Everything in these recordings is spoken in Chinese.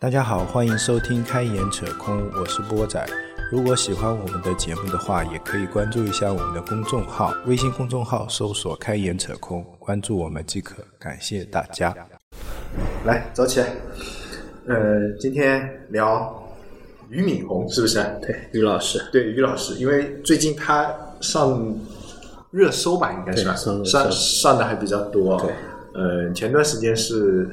大家好，欢迎收听《开眼扯空》，我是波仔。如果喜欢我们的节目的话，也可以关注一下我们的公众号，微信公众号搜索“开眼扯空”，关注我们即可。感谢大家。来，走起来。呃，今天聊俞敏洪是不是？对，俞老师，对俞老师，因为最近他上热搜吧，应该是吧？上上上的还比较多。对，呃，前段时间是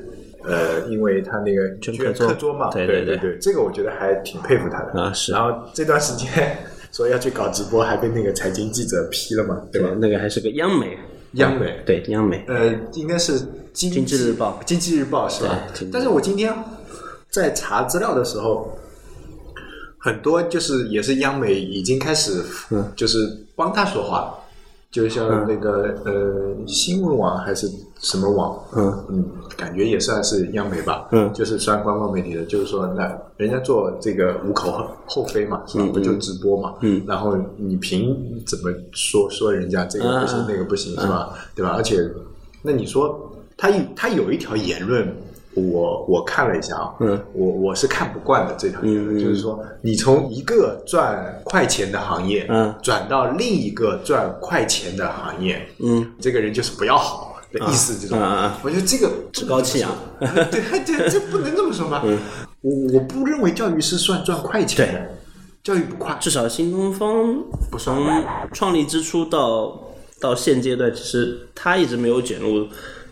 呃，因为他那个捐课课桌嘛，对对对对这个我觉得还挺佩服他的啊是。然后这段时间说要去搞直播，还被那个财经记者批了嘛，对吧？那个还是个央媒，央媒。对央媒，呃，应该是经经济日报。经济日报是吧？但是我今天在查资料的时候，很多就是也是央媒已经开始，嗯。就是帮他说话了，就像那个、呃新闻网还是什么网，嗯嗯，感觉也算是央媒吧，嗯就是算官方媒体的，就是说那人家做这个无可厚厚非嘛，是吧？嗯不就直播嘛，嗯然后你凭怎么说说人家这个不行、那个不行是吧？对吧？而且那你说他有他有一条言论，我我看了一下啊，嗯。我我是看不惯的这条言论，就是说你从一个赚快钱的行业，嗯。转到另一个赚快钱的行业，嗯，这个人就是不要好的意思，这种，我觉得这个趾高气扬，对对，这不能这么说吧？我我不认为教育是算赚快钱的，教育不快，至少新东方不算从创立之初到到现阶段，其实他一直没有卷入。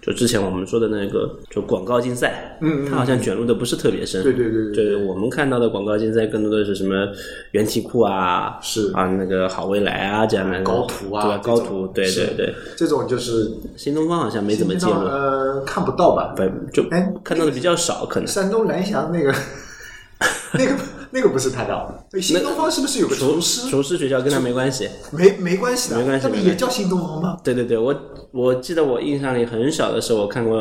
就之前我们说的那个，就广告竞赛，嗯嗯他好像卷入的不是特别深。对对对对对我们看到的广告竞赛更多的是什么原题库啊，是啊那个好未来啊这样的高途啊对高图，对对对。这种就是新东方好像没怎么介入，呃，看不到吧？不就哎看到的比较少，可能。山东蓝翔那个，那个那个不是他的。对新东方是不是有个厨师？厨师学校跟他没关系。没没关系的，没关系那不也叫新东方吗？对对对，我我记得我印象里很小的时候，我看过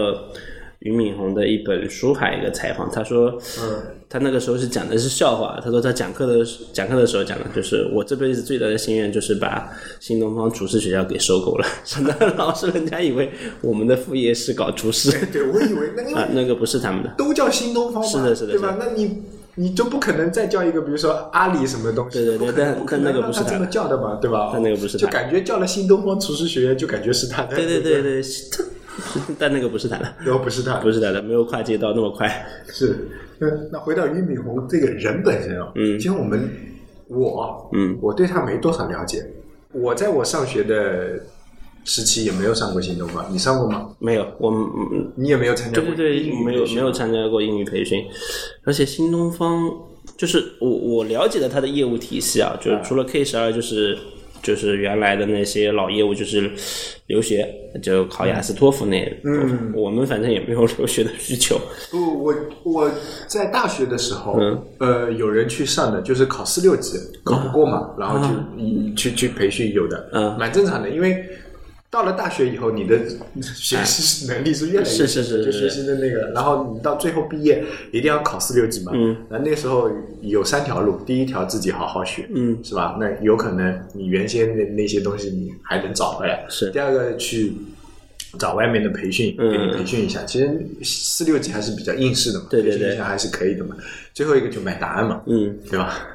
俞敏洪的一本书，还有一个采访，他说，嗯，他那个时候是讲的是笑话，他说他讲课的讲课的时候讲的就是我这辈子最大的心愿就是把新东方厨师学校给收购了，真的老师人家以为我们的副业是搞厨师对，我以为那因啊，那个不是他们的，都叫新东方嘛，是的是的对吧是？那你你就不可能再叫一个，比如说阿里什么东西，对对对不可能但不可能但那个不是他让他这么叫的嘛，对吧？但那个不是他就感觉叫了新东方厨师学院，就感觉是他的，对对对对对，他 但那个不是他的，然后不是他，不是他的，没有跨界到那么快。是，那那回到俞敏洪这个人本身啊，嗯其实我们我嗯我对他没多少了解。我在我上学的时期也没有上过新东方，你上过吗？没有，我你也没有参加过对对对，英语没有没有参加过英语培训，而且新东方就是我我了解的它的业务体系啊，就是除了 K 十二，就是就是原来的那些老业务，就是留学就考雅思托福那，嗯，我们反正也没有留学的需求，不，我我在大学的时候，嗯。呃，有人去上的，就是考四六级，考不过嘛，然后就啊去去培训有的，嗯。蛮正常的，因为。到了大学以后，你的 学习能力是越来越是是是就学习的那个，然后你到最后毕业一定要考四六级嘛。嗯，那那时候有三条路，第一条自己好好学，嗯，是吧？那有可能你原先那那些东西你还能找回来。是第二个去找外面的培训，嗯给你培训一下。其实四六级还是比较应试的嘛，对对对培训一下还是可以的嘛。最后一个就买答案嘛，嗯对吧？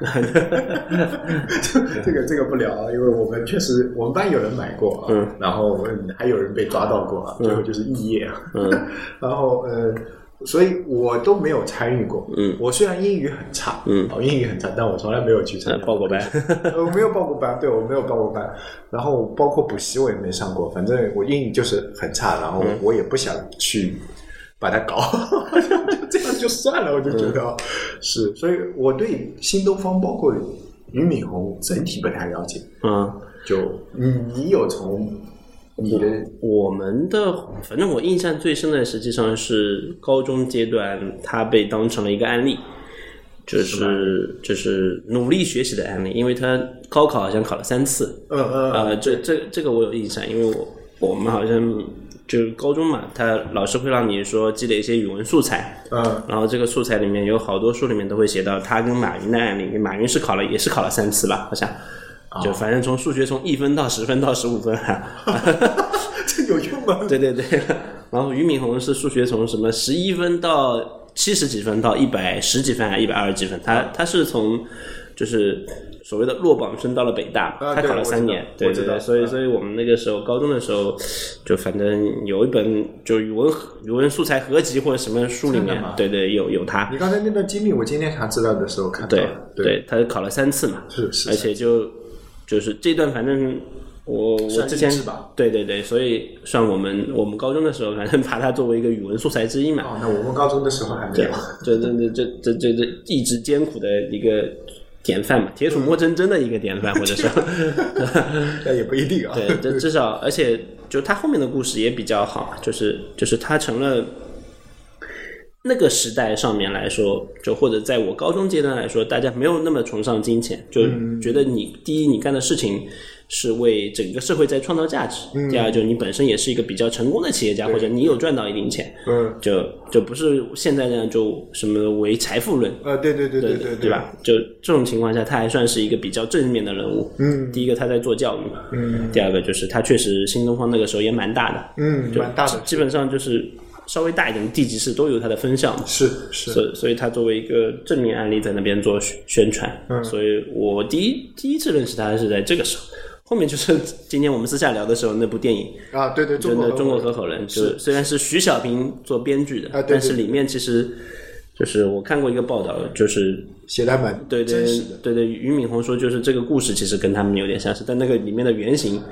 这个这个不聊啊，因为我们确实我们班有人买过啊，嗯然后我还有人被抓到过啊，最后就是肄业啊，嗯 然后呃。所以我都没有参与过。嗯。我虽然英语很差，嗯。哦，英语很差，但我从来没有去参加呃报过班，呃，我没有报过班，对我没有报过班，然后包括补习我也没上过，反正我英语就是很差，然后嗯。我也不想去把它搞，就 这样就算了，我就觉得、嗯。是，所以我对新东方包括俞敏洪整体不太了解，嗯。就你你有从你的我们的，反正我印象最深的，实际上是高中阶段，他被当成了一个案例，就是就是努力学习的案例，因为他高考好像考了三次，嗯嗯呃，这这这个我有印象，因为我我们好像就是高中嘛，他老师会让你说积累一些语文素材，嗯。然后这个素材里面有好多书里面都会写到他跟马云的案例，马云是考了也是考了三次吧，好像。就反正从数学从一分到十分到十五分、啊，这有用吗？对对对，然后俞敏洪是数学从什么十一分到七十几分到一百十几分还是一百二十几分，他他是从就是所谓的落榜生到了北大，他考了三年，对对对，所以嗯所以我们那个时候高中的时候，就反正有一本就语文语文素材合集或者什么书里面对对有有他，你刚才那段经历，我今天查资料的时候看到对，对，他考了三次嘛，是是而且就就是这段反正。我我之前对对对，所以算我们我们高中的时候，反正把它作为一个语文素材之一嘛。哦，那我们高中的时候还没有。这这这这这这这意志艰苦的一个典范嘛，铁杵磨成针的一个典范，或者说，那也不一定啊。对，这至少而且就他后面的故事也比较好，就是就是他成了那个时代上面来说，就或者在我高中阶段来说，大家没有那么崇尚金钱，就觉得你第一你干的事情。是为整个社会在创造价值。第二，就你本身也是一个比较成功的企业家，或者你有赚到一定钱，嗯，就就不是现在这样就什么为财富论，呃，对对对对对对吧？就这种情况下，他还算是一个比较正面的人物。嗯第一个他在做教育，嗯，第二个就是他确实新东方那个时候也蛮大的，嗯，蛮大的，基本上就是稍微大一点的地级市都有它的分校嘛。是是，所以，所以他作为一个正面案例在那边做宣宣传，嗯。所以我第一第一次认识他是在这个时候，后面就是今天我们私下聊的时候那部电影，啊，对对，中国真的中国合合伙人，就虽然是徐小平做编剧的，啊对对但是里面其实就是我看过一个报道，就是写的蛮对对对对，俞敏洪说就是这个故事其实跟他们有点相似，但那个里面的原型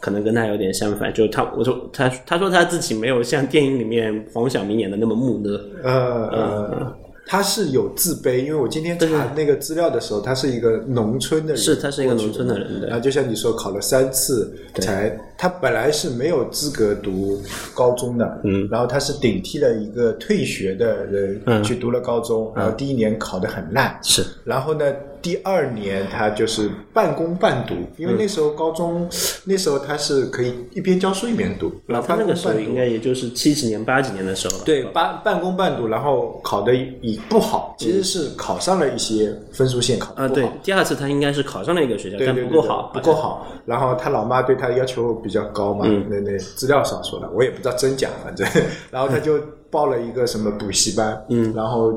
可能跟他有点相反。就他我说他他说他自己没有像电影里面黄晓明演的那么木讷，呃呃，他是有自卑，因为我今天查那个资料的时候，他是一个农村的人，是他是一个农村的人然后就像你说，考了三次才，他本来是没有资格读高中的，嗯，然后他是顶替了一个退学的人去读了高中，然后第一年考得很烂，是。然后呢，第二年他就是半工半读，因为那时候高中、那时候他是可以一边教书一边读，然后他那个时候应。该也就是七几年八几年的时候了。对，半半工半读，然后考的也不好，其实是考上了一些分数线，考啊，对第二次他应该是考上了一个学校，对对对对但不够好，不够好。然后他老妈对他要求比较高嘛，嗯那那资料上说的，我也不知道真假，反正，然后他就报了一个什么补习班，嗯，然后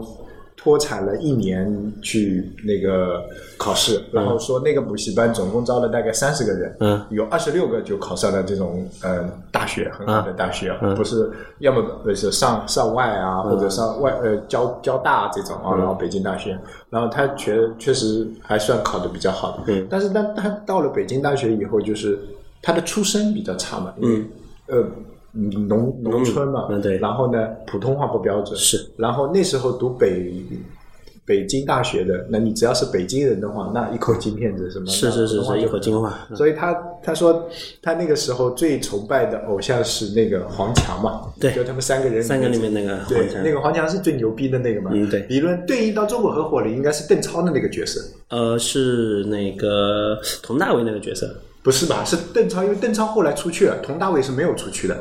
脱产了一年去那个考试，然后说那个补习班总共招了大概三十个人，嗯，有二十六个就考上了这种呃大学很好的大学，嗯。不是要么呃是上上外啊，或者上外呃交交大这种嗯。啊，然后北京大学，然后他确确实还算考的比较好的，嗯。但是他他到了北京大学以后，就是他的出身比较差嘛，因为呃嗯农农村嘛，嗯对。然后呢普通话不标准，是，然后那时候读北。北京大学的，那你只要是北京人的话，那一口京片子什么，是是是一口京话，嗯。所以他他说他那个时候最崇拜的偶像是那个黄强嘛，对。就他们三个人三个里面那个对黄强。那个黄强是最牛逼的那个嘛，嗯对。理论对应到中国合伙人应该是邓超的那个角色，呃，是那个佟大为那个角色，不是吧？是邓超，因为邓超后来出去了，佟大为是没有出去的，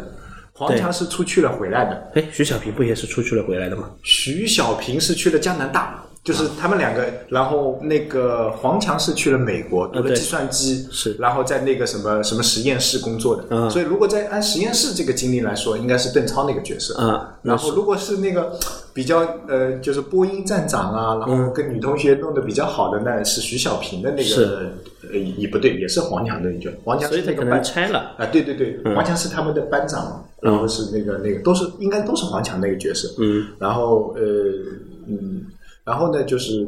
黄强是出去了回来的，哎，徐小平不也是出去了回来的吗？徐小平是去了加拿大。就是他们两个，然后那个黄强是去了美国读了计算机，是然后在那个什么什么实验室工作的。嗯所以如果在按实验室这个经历来说，应该是邓超那个角色。啊，然后如果是那个比较呃，就是播音站长啊，然后跟女同学弄得比较好的，那是徐小平的那个，呃，也不对，也是黄强的一个，黄强所以他可能是那个班拆了。啊，对对对，黄强是他们的班长嘛，然后是那个那个都是应该都是黄强那个角色，嗯，然后呃嗯，然后呢就是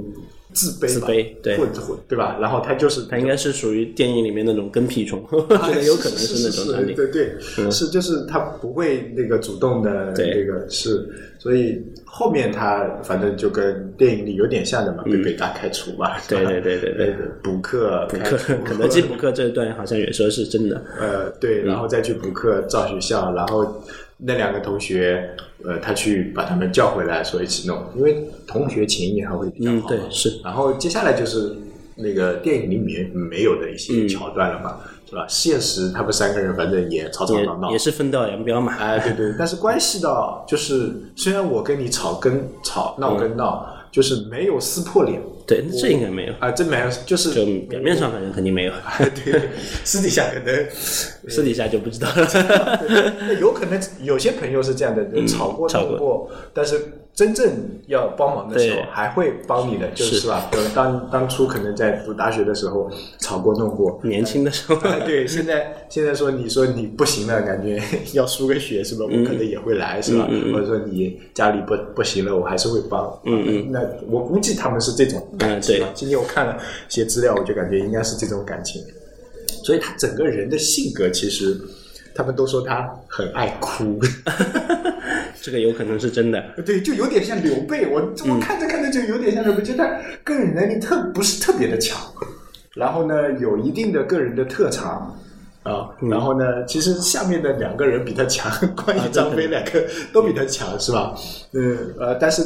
自卑吧，自卑对。或者或对吧？然后他就是他应该是属于电影里面那种跟屁虫，我觉得有可能是那种。对对，是就是他不会那个主动的对那个是，所以后面他反正就跟电影里有点像的嘛，被北大开除嘛，对对对对对。补课补课，肯德基补课这一段好像也说是真的。呃，对，然后再去补课造学校，然后那两个同学，呃，他去把他们叫回来，说一起弄，因为同学情谊还会比较好嘛。嗯对是然后接下来就是那个电影里面没有的一嗯些桥段了嘛，是吧？现实他们三个人反正也吵吵闹闹也也。是分道扬镳嘛。哎，对对，但是关系到就是，虽然我跟你吵跟吵闹跟闹，就是没有撕破脸对，这应该没有，啊，这没有，就是就表面上反正肯定没有，对，私底下可能 私底下就不知道了。那有可能有些朋友是这样的，吵过嗯吵过闹过，但是真正要帮忙的时候还会帮你的，就是是吧？呃当当初可能在读大学的时候吵过弄过，年轻的时候，啊，对，现在现在说你说你不行了，感觉 要输个血是吧？我可能也会来是吧？或者说你家里不不行了，我还是会帮。嗯嗯，那我估计他们是这种感情今天我看了些资料，我就感觉应该是这种感情。所以他整个人的性格其实，他们都说他很爱哭，这个有可能是真的。对，就有点像刘备。我我看着看着就有点像刘备，就他个人能力特不是特别的强，然后呢有一定的个人的特长啊，然后呢其实下面的两个人比他强，关羽、张飞两个都比他强，是吧？嗯呃，但是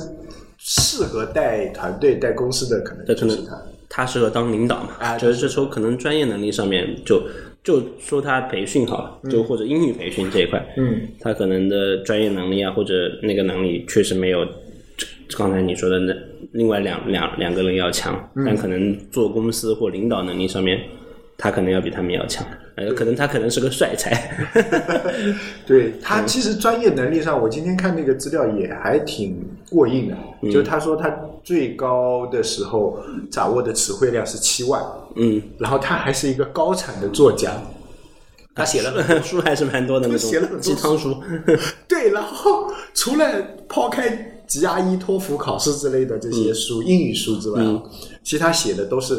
适合带团队、带公司的可能这可能就是他。他适合当领导嘛？啊就是这时候可能专业能力上面就就说他培训好了，就或者英语培训这一块，嗯，他可能的专业能力啊或者那个能力确实没有刚才你说的那另外两两两个人要强，嗯但可能做公司或领导能力上面，他可能要比他们要强。呃，可能他可能是个帅才，对他其实专业能力上，我今天看那个资料也还挺过硬的。就是他说他最高的时候掌握的词汇量是七万，嗯，然后他还是一个高产的作家，他写了 很多书还是蛮多的那他写了很多种鸡汤书，对，然后除了抛开 GRE、托福考试之类的这些书、英语书之外啊，其他写的都是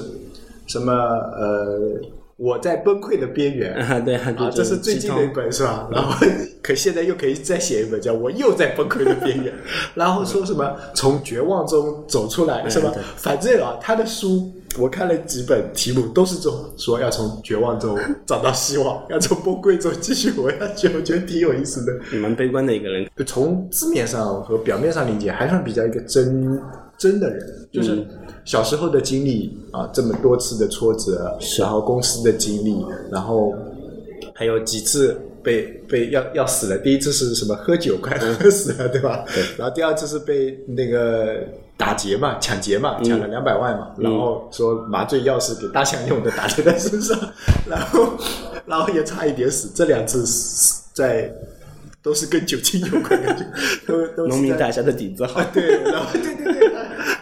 什么呃，我在崩溃的边缘。啊，对啊，啊，这是最近的一本是吧？然后可现在又可以再写一本叫《我又在崩溃的边缘》，然后说什么从绝望中走出来是吧？反正啊，他的书我看了几本，题目都是这种说要从绝望中找到希望，要从崩溃中继续活下去，我觉得挺有意思的。蛮悲观的一个人。从字面上和表面上理解，还算比较一个真真的人，就是小时候的经历啊，这么多次的挫折，然后公司的经历，然后还有几次被被要要死了。第一次是什么？喝酒快喝死了，对吧？然后第二次是被那个打劫嘛，抢劫嘛，抢了两百万嘛，然后说麻醉药是给大象用的，打在他身上，然后然后也差一点死。这两次死在都是跟酒精有关的，都都是农民在大侠的底子好，对，然后对对对，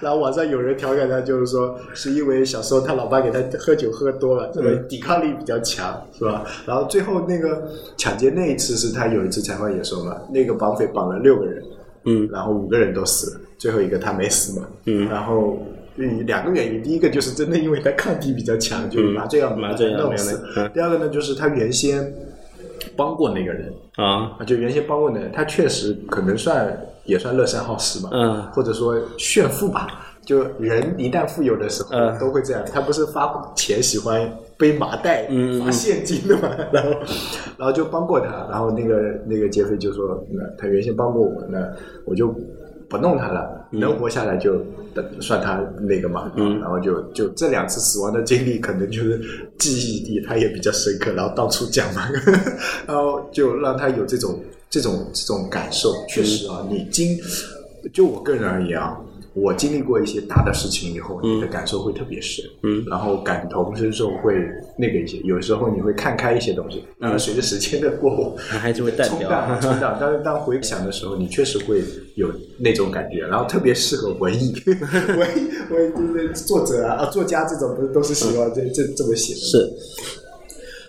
然后网上有人调侃他，就是说是因为小时候他老爸给他喝酒喝多了，这个抵抗力比较强，是吧？然后最后那个抢劫那一次是他有一次采访也说嘛，那个绑匪绑了六个人，嗯，然后五个人都死了，最后一个他没死嘛，嗯然后。嗯，两个原因，第一个就是真的因为他抗体比较强，就是麻醉药嗯麻醉药弄死。第二个呢，就是他原先帮过那个人，啊，啊，就原先帮过那个人，他确实可能算也算乐善好施吧，嗯或者说炫富吧。就人一旦富有的时候，嗯都会这样。他不是发钱喜欢背麻袋、嗯嗯发现金的嘛，然后然后就帮过他，然后那个那个劫匪就说，那他原先帮过我，那我就不弄他了，能活下来就算他那个嘛，嗯然后就就这两次死亡的经历，可能就是记忆里他也比较深刻，然后到处讲嘛，然后就让他有这种这种这种感受。确实啊，你经就我个人而言啊。我经历过一些大的事情以后，你的感受会特别深，嗯，然后感同身受会那个一些，有时候你会看开一些东西。当然，随着时间的过往，还是会淡掉。冲淡冲淡，但是当回想的时候，你确实会有那种感觉，然后特别适合文艺，文艺文艺作者啊、啊作家这种不是都是喜欢这这这么写的。是，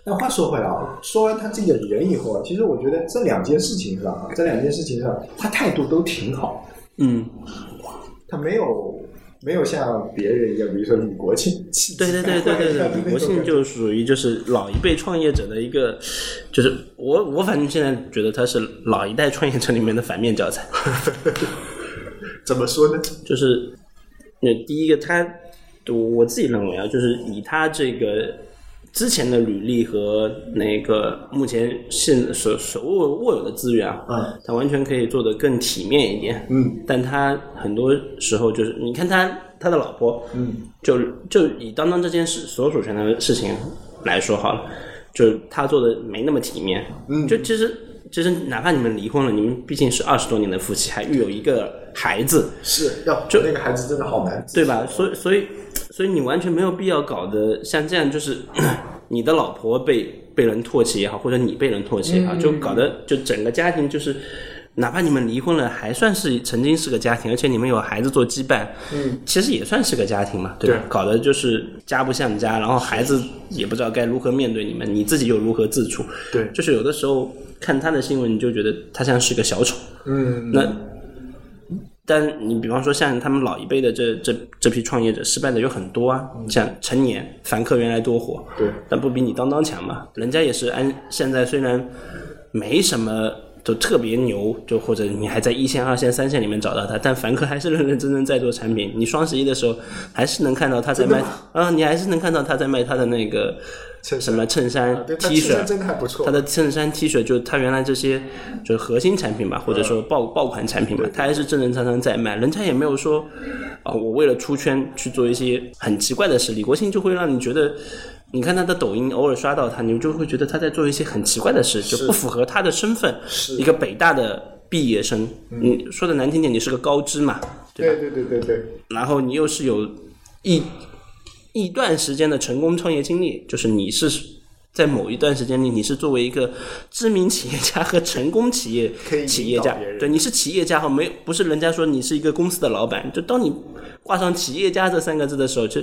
那话说回来啊，说完他这个人以后啊，其实我觉得这两件事情上啊，这两件事情上，他态度都挺好，嗯，他没有没有像别人一样，比如说李国庆 对对对对对对，李国庆就属于就是老一辈创业者的一个，就是我我反正现在觉得他是老一代创业者里面的反面教材，怎么说呢？就是那第一个他，我自己认为啊，就是以他这个。之前的履历和那个目前现所所握握有的资源啊，嗯，他完全可以做得更体面一点，嗯，但他很多时候就是，你看他他的老婆，嗯，就就以当当这件事所属权的事情来说好了，就他做的没那么体面，嗯。就其实其实哪怕你们离婚了，你们毕竟是二十多年的夫妻，还育有一个孩子，是要就那个孩子真的好难，对吧？所以所以所以你完全没有必要搞得像这样，就是 你的老婆被被人唾弃也好，或者你被人唾弃也好，就搞得就整个家庭就是哪怕你们离婚了，还算是曾经是个家庭，而且你们有孩子做羁绊，嗯，其实也算是个家庭嘛，对吧？对搞得就是家不像家，然后孩子也不知道该如何面对你们，你自己又如何自处？对就是有的时候看他的新闻，你就觉得他像是个小丑。嗯，那，但你比方说像他们老一辈的这这这批创业者失败的有很多啊，像陈年、凡客原来多火，对，但不比你当当强嘛？人家也是按现在虽然没什么就特别牛，就或者你还在一线、二线、三线里面找到他，但凡客还是认认真真在做产品。你双十一的时候还是能看到他在卖啊，你还是能看到他在卖他的那个什么衬衫、T 恤，真的还不错。他的衬衫、T 恤就他原来这些就是核心产品吧，或者说爆爆款产品吧，他还是正正常常在卖，人家也没有说啊，我为了出圈去做一些很奇怪的事。李国庆就会让你觉得，你看他的抖音，偶尔刷到他，你就会觉得他在做一些很奇怪的事，就不符合他的身份。一个北大的毕业生，你说的难听点，你是个高知嘛，对吧？对对对对对，然后你又是有一一段时间的成功创业经历，就是你是在某一段时间里，你是作为一个知名企业家和成功企业企业家对，你是企业家和没有不是人家说你是一个公司的老板，就当你挂上企业家这三个字的时候，就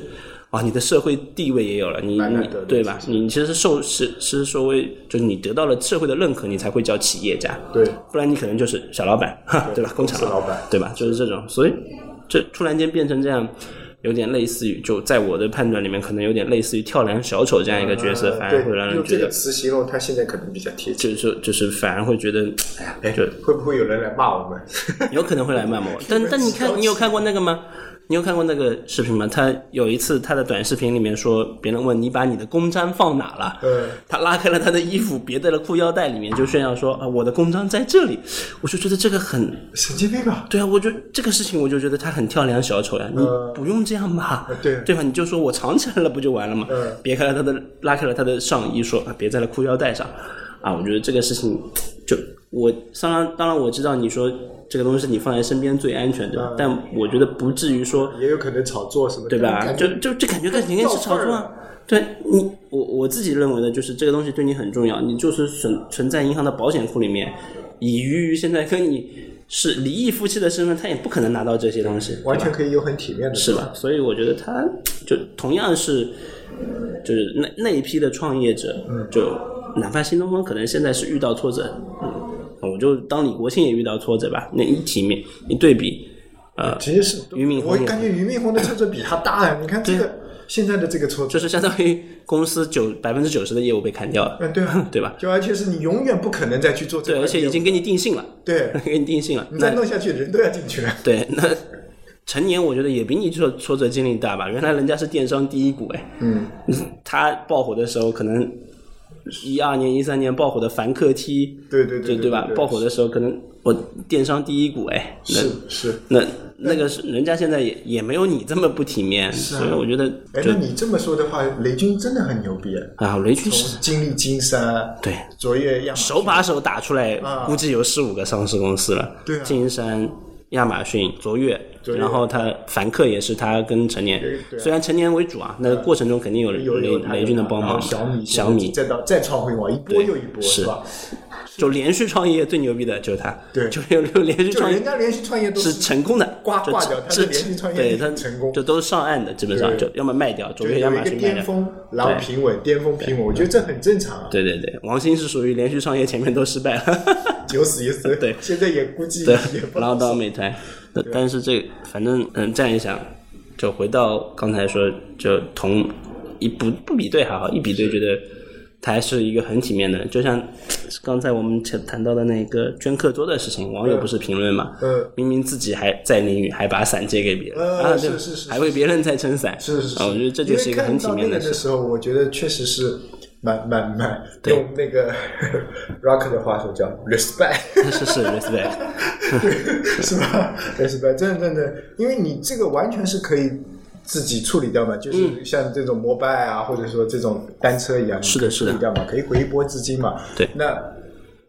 啊，你的社会地位也有了，你你对吧？你其实是受是是所谓就是你得到了社会的认可，你才会叫企业家，对不然你可能就是小老板，哈，对吧？工厂老板对吧？就是这种，所以这突然间变成这样，有点类似于，就在我的判断里面，可能有点类似于跳梁小丑这样一个角色，呃反而会让人觉得用这个词形容他现在可能比较贴切。就是就是反而会觉得，哎呀，就会不会有人来骂我们？有可能会来骂我。但 但你看，你有看过那个吗？你有看过那个视频吗？他有一次他的短视频里面说，别人问你把你的公章放哪了，嗯他拉开了他的衣服，别在了裤腰带里面，就炫耀说啊，我的公章在这里。我就觉得这个很神经病吧？对啊，我就这个事情，我就觉得他很跳梁小丑呀，你不用这样吧？呃对对吧？你就说我藏起来了，不就完了吗？嗯别开了他的，拉开了他的上衣，说啊，别在了裤腰带上。啊，我觉得这个事情，就我当然当然我知道你说这个东西你放在身边最安全对吧，但我觉得不至于说也有可能炒作什么，对吧？就就这感觉跟肯定是炒作啊。对你，我我自己认为的就是这个东西对你很重要，你就是存存在银行的保险库里面，以鱼鱼现在跟你是离异夫妻的身份，他也不可能拿到这些东西，完全可以有很体面的，是吧？所以我觉得他就同样是，就是那那一批的创业者，就哪怕新东方可能现在是遇到挫折，嗯，我就当李国庆也遇到挫折吧，那一体面一对比，呃，其实是俞敏洪我感觉俞敏洪的挫折比他大呀！你看这个现在的这个挫折，就是相当于公司九百分之九十的业务被砍掉了，嗯，对啊，对吧？就而且是你永远不可能再去做这对，块业务而且已经给你定性了，对，给你定性了。你再弄下去，人都要进去了。对，那成年我觉得也比你挫挫折经历大吧？原来人家是电商第一股，哎，嗯，他爆火的时候可能一二年、一三年爆火的凡客 T，对对对对吧？爆火的时候可能我电商第一股，哎，那是是。那那个是人家现在也也没有你这么不体面，所以我觉得哎，就那你这么说的话，雷军真的很牛逼啊！啊，雷军是经历金山，对卓越亚马手把手打出来啊，估计有四五个上市公司了。金山、亚马逊、卓越，然后他凡客也是他跟成年虽然成年为主啊，那个过程中肯定有雷雷军的帮忙。小米小米再到再创辉煌，一波又一波，是。吧？就连续创业最牛逼的就是他，对。就有有连续创业人家连续创业都是成功的，就挂挂掉他的是连续创业对他很成功。就都是上岸的，基本上就要么卖掉，卓越、亚马逊卖掉。巅峰，然后平稳，巅峰平稳，我觉得这很正常啊。对对对，王兴是属于连续创业前面都失败了。九死一生，对。现在也估计对也，不然后到美团，那但是这反正嗯，这样一想，就回到刚才说，就同一不不比对还好，一比对觉得他还是一个很体面的人，就像刚才我们前谈到的那个捐课桌的事情，网友不是评论嘛，嗯明明自己还在淋雨，还把伞借给别人，呃啊，对是是是还为别人在撑伞，是是是，啊我觉得这就是一个很体面的事。个的时候，我觉得确实是蛮蛮蛮用那个 rock 的话说叫 respect，是是 respect，是吧？respect，真的真的，因为你这个完全是可以。自己处理掉嘛，就是像这种摩拜啊，或者说这种单车一样，是的是的。处理掉嘛，可以回一波资金嘛。对。那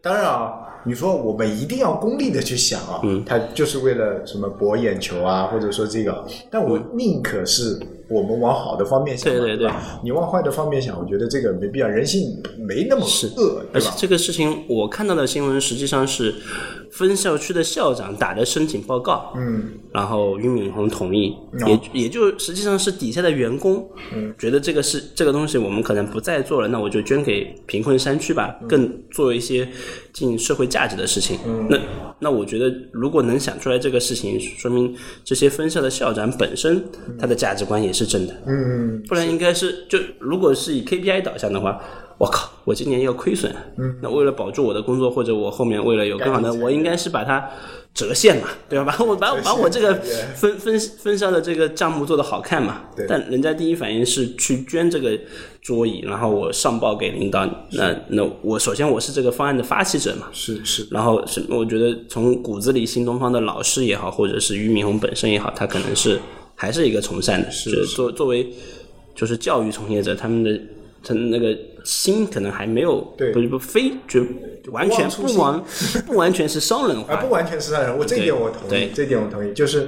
当然啊，你说我们一定要功利的去想啊，嗯。它就是为了什么博眼球啊，或者说这个，但我宁可是我们往好的方面想嘛，对对对？你往坏的方面想，我觉得这个没必要，人性没那么恶？而且这个事情我看到的新闻实际上是分校区的校长打的申请报告，嗯，然后俞敏洪同意，也也就实际上是底下的员工，嗯，觉得这个是这个东西我们可能不再做了，那我就捐给贫困山区吧，更做一些尽社会价值的事情。嗯，那那我觉得如果能想出来这个事情，说明这些分校的校长本身他的价值观也是正的，嗯，不然应该是就如果是以 KPI 导向的话。我靠！我今年要亏损，嗯，那为了保住我的工作，或者我后面为了有更好的，我应该是把它折现嘛，对吧？把我把把我这个 分分分销的这个账目做得好看嘛。对。但人家第一反应是去捐这个桌椅，然后我上报给领导，那那我首先我是这个方案的发起者嘛。是是。然后是我觉得从骨子里，新东方的老师也好，或者是俞敏洪本身也好，他可能是还是一个从善的，是作作为就是教育从业者，他们的。他那个心可能还没有，不不非就完全不完 不完全是商人化，不完全是商人，我这点我同意，这点我同意，就是。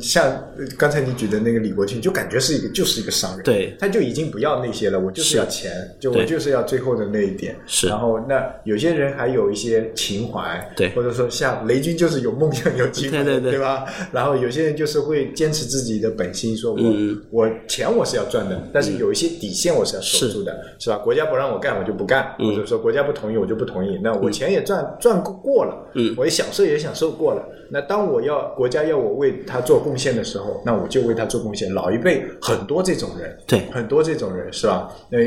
像刚才你举的那个李国庆，就感觉是一个就是一个商人，对，他就已经不要那些了，我就是要钱，就我就是要最后的那一点。是，然后那有些人还有一些情怀，对，或者说像雷军就是有梦想有情怀，对对对，对吧？然后有些人就是会坚持自己的本心，说我我钱我是要赚的，但是有一些底线我是要守住的，是吧？国家不让我干，我就不干，或者说国家不同意，我就不同意。那我钱也赚赚过了，嗯，我也享受也享受过了。那当我要国家要我为他做贡献的时候，那我就为他做贡献。老一辈很多这种人，对，很多这种人是吧？那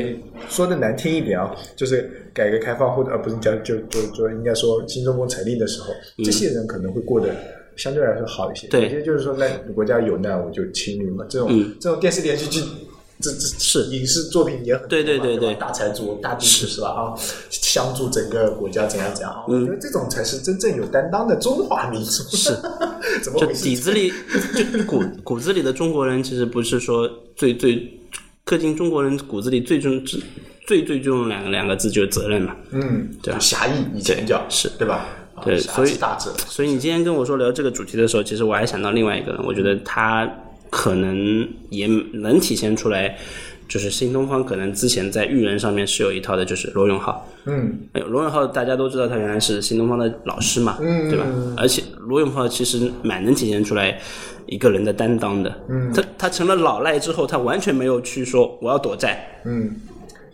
说的难听一点啊，就是改革开放或者呃不是讲就就就应该说新中国成立的时候，这些人可能会过得相对来说好一些。对，有些就是说那国家有难我就亲民嘛，这种这种电视连续剧。这这是影视作品也很对对对对，大财主大地主是吧？啊，相助整个国家怎样怎样？我觉得这种才是真正有担当的中华民族。是，怎么就底子里就骨骨子里的中国人，其实不是说最最刻进中国人骨子里最重最最重两个两个字就是责任嘛。嗯，对吧？侠义以前叫是对吧？对，所以大者。所以你今天跟我说聊这个主题的时候，其实我还想到另外一个人，我觉得他。可能也能体现出来，就是新东方可能之前在育人上面是有一套的，就是罗永浩。嗯，罗永浩大家都知道，他原来是新东方的老师嘛，嗯，对吧？而且罗永浩其实蛮能体现出来一个人的担当的。嗯，他他成了老赖之后，他完全没有去说我要躲债。嗯，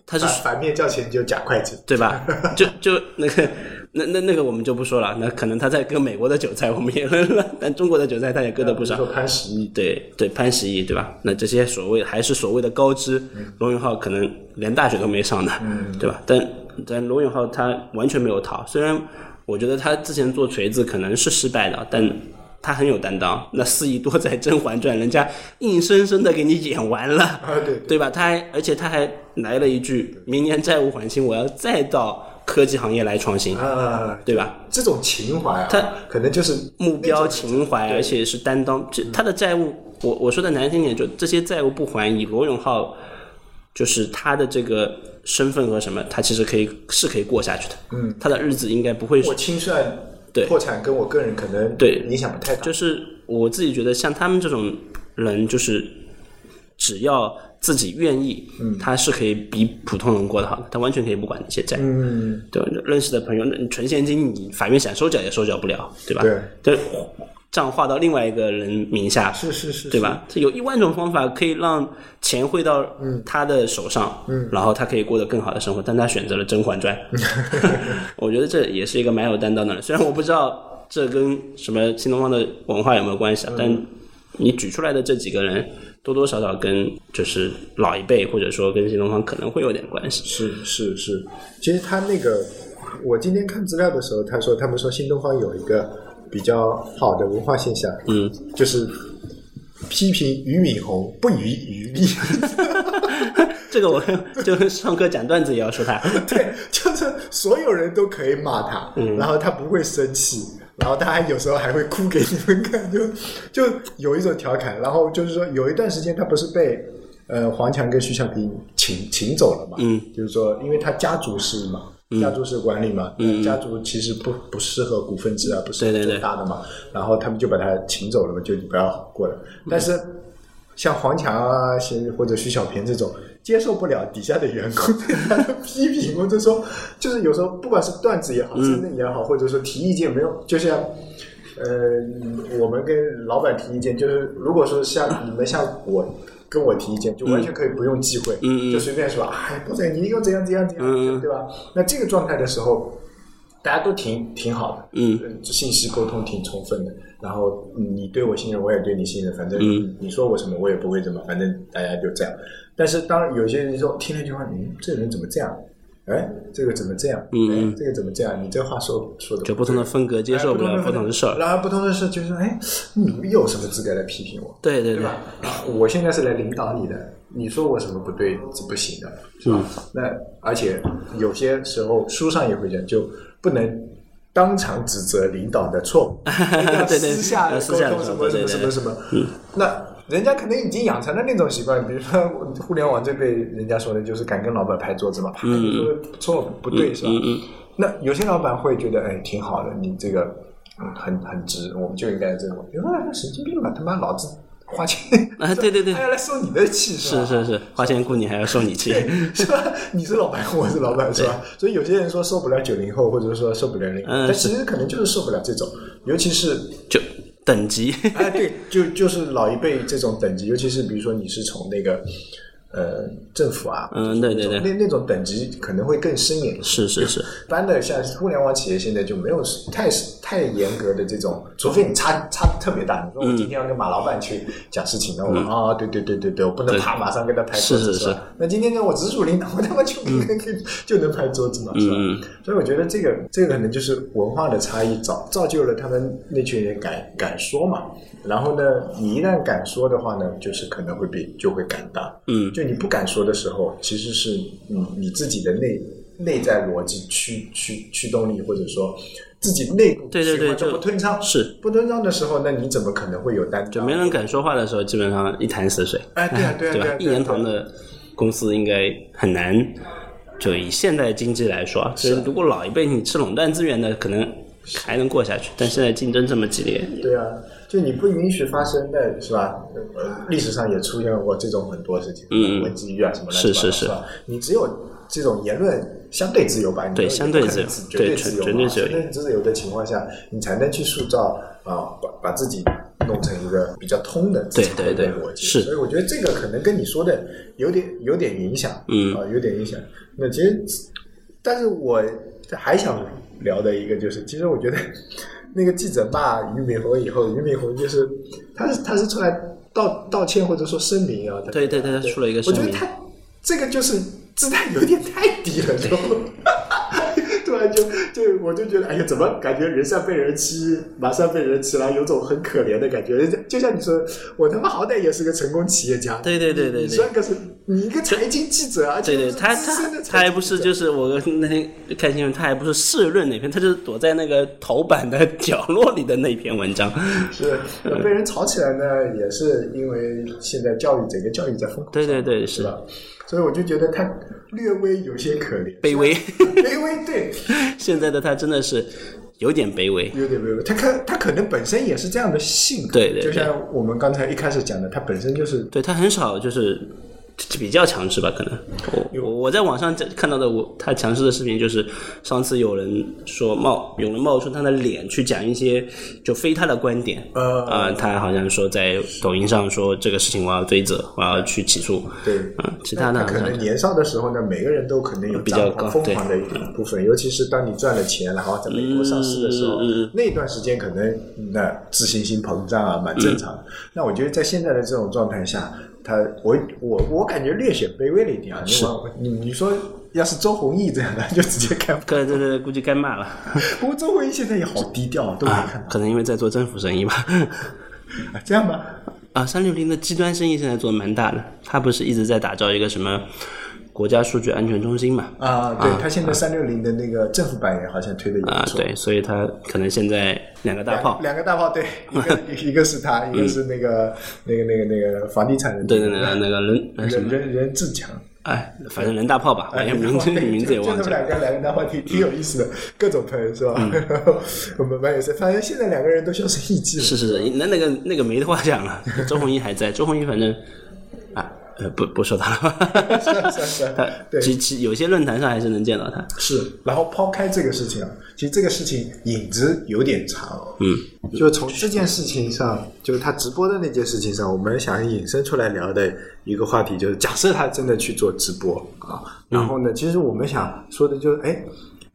他是反面叫钱就假会计，对吧？就就那个。那那那个我们就不说了，那可能他在割美国的韭菜，我们也 扔了，但中国的韭菜他也割的不少。说潘石屹，对对，潘石屹对吧？那这些所谓还是所谓的高知，罗永浩可能连大学都没上的，对吧？但但罗永浩他完全没有逃，虽然我觉得他之前做锤子可能是失败的，但他很有担当。那四亿多在《甄嬛传》，人家硬生生的给你演完了，对对吧？他还而且他还来了一句：“明年债务还清，我要再到。”科技行业来创新，啊，对吧？这种情怀啊，他可能就是目标情怀，而且是担当。这他的债务，我我说的难听点，就这些债务不还，以罗永浩就是他的这个身份和什么，他其实可以是可以过下去的。嗯，他的日子应该不会。我清算对破产，跟我个人可能对影响不太大。就是我自己觉得，像他们这种人，就是只要。自己愿意，他是可以比普通人过得好的，他完全可以不管那些债，嗯对吧？认识的朋友，你存现金，你法院想收缴也收缴不了，对吧？对，账划到另外一个人名下，是是是，对吧？有一万种方法可以让钱汇到他的手上，嗯然后他可以过得更好的生活，但他选择了《甄嬛传》我觉得这也是一个蛮有担当的人。虽然我不知道这跟什么新东方的文化有没有关系，啊，但你举出来的这几个人。多多少少跟就是老一辈，或者说跟新东方可能会有点关系。是是是，其实他那个，我今天看资料的时候，他说他们说新东方有一个比较好的文化现象，嗯，就是批评俞敏洪不遗余力。这个我 就上课讲段子也要说他，对，就是所有人都可以骂他，然后他不会生气。然后他还有时候还会哭给你们看，就就有一种调侃。然后就是说，有一段时间他不是被呃黄强跟徐小平请请走了嘛？嗯，就是说，因为他家族式嘛，家族式管理嘛，嗯，家族其实不不适合股份制啊，不是最大的嘛。然后他们就把他请走了嘛，就你不要过来。但是像黄强啊，或者徐小平这种，接受不了底下的员工 对他的批评，或者说，就是有时候不管是段子也好，真的也好，或者说提意见没有，就像。呃，我们跟老板提意见，就是如果说像你们像我跟我提意见，就完全可以不用忌讳，就随便说，哎，不对，你又怎样怎样怎样，对吧？那这个状态的时候，大家都挺挺好的，嗯，信息沟通挺充分的，然后你对我信任，我也对你信任，反正你说我什么，我也不会怎么，反正大家就这样。但是当有些人说听了一句话，嗯，这人怎么这样？哎，这个怎么这样？嗯，这个怎么这样？你这话说说的就不同的风格接受不了不同的事儿，然后不同的事就是说，哎，你有什么资格来批评我？对对对吧？我现在是来领导你的，你说我什么不对是不行的，是吧？那而且有些时候书上也会讲，就不能当场指责领导的错误，私下沟通什么什么什么什么，那。人家可能已经养成了那种习惯，比如说互联网这辈人家说的就是敢跟老板拍桌子嘛，啪就说错不对是吧？那有些老板会觉得哎挺好的，你这个嗯很很直，我们就应该这种。比如说神经病吧，他妈老子花钱啊，对对对，还要来受你的气是是是，花钱雇你还要受你气 是吧？你是老板，我是老板是吧？所以有些人说受不了九零后，或者说受不了零，但其实可能就是受不了这种，尤其是就。等级哎，对，就就是老一辈这种等级，尤其是比如说你是从那个。呃，政府啊，嗯，对对对，那那种等级可能会更森严。是是是，一般的像互联网企业现在就没有太太严格的这种，除非你差差特别大。你说我今天要跟马老板去讲事情，那我啊，对对对对对，我不能啪马上跟他拍桌子是吧。那今天呢，我直属领导，我他妈就应该就能拍桌子嘛，是吧？所以我觉得这个这个可能就是文化的差异造造就了他们那群人敢敢说嘛。然后呢，你一旦敢说的话呢，就是可能会比就会敢当。嗯，就你不敢说的时候，其实是你你自己的内内在逻辑驱驱驱动力，或者说自己内部对对对就不吞畅。是不吞畅的时候，那你怎么可能会有担？就没人敢说话的时候，基本上一潭死水。哎，对啊，对啊，对吧？一言堂的公司应该很难。就以现代经济来说，所以如果老一辈你吃垄断资源的，可能还能过下去。但现在竞争这么激烈，对啊。就你不允许发生的是吧？历史上也出现过这种很多事情，嗯文字狱啊什么的，是是是吧？你只有这种言论相对自由吧？对，相对自由，绝对自由，绝对自由的情况下，你才能去塑造啊，把把自己弄成一个比较通的对对对逻辑。是，所以我觉得这个可能跟你说的有点有点影响，嗯啊，有点影响。那其实，但是我还想聊的一个就是，其实我觉得。那个记者骂俞敏洪以后，俞敏洪就是他是他是出来道道歉或者说声明啊，对对对，他出了一个声明。我觉得他这个就是姿态有点太低了，就。就就我就觉得，哎呀，怎么感觉人善被人欺，马上被人欺了，有种很可怜的感觉。就像你说，我他妈好歹也是个成功企业家，对对对对，你算个是你一个财经记者啊，对对，他他他还不是就是我那天看新闻，他还不是社论那篇，他就是躲在那个头版的角落里的那篇文章。是 被人炒起来呢，也是因为现在教育整个教育在风口，对对对，是吧？所以我就觉得他略微有些可怜，卑微，卑微。对，现在的他真的是有点卑微，有点卑微。他可他可能本身也是这样的性格，对对，就像我们刚才一开始讲的，他本身就是，对他很少就是。比较强势吧，可能。我我在网上看到的我他强势的视频就是上次有人说冒有人冒出他的脸去讲一些就非他的观点，呃。啊他好像说在抖音上说这个事情我要追责我要去起诉，对，嗯，其他的可能年少的时候呢，每个人都可能有比较高疯狂的一部分，尤其是当你赚了钱然后在美国上市的时候，那段时间可能那自信心膨胀啊，蛮正常。的。那我觉得在现在的这种状态下。他我我我感觉略显卑微了一点啊！你你说要是周鸿祎这样的，就直接开，对对对，估计该骂了。不过周鸿祎现在也好低调，都没看到。可能因为在做政府生意吧。啊这样吧。啊，三六零的极端生意现在做的蛮大的，他不是一直在打造一个什么？国家数据安全中心嘛，啊，对他现在三六零的那个政府版也好像推的也不错，对，所以他可能现在两个大炮，两个大炮，对，一个 一个是他，一个是那个那个那个那个房地产的，对对对，那个人人人人志强，哎，反正人大炮吧，反正名字名字也忘了。就他们两个两个大炮挺挺有意思的，各种喷是吧？嗯。我们蛮有意思，反正现在两个人都销声匿迹了。是是是，那那个那个没话讲了。周鸿祎还在，周鸿祎反正啊呃不不说他了吧，是啊是啊是。啊他对。其其有些论坛上还是能见到他。是，然后抛开这个事情啊，其实这个事情影子有点长，嗯，就从这件事情上，就是他直播的那件事情上，我们想引申出来聊的一个话题，就是假设他真的去做直播啊，然后呢，其实我们想说的就是，哎，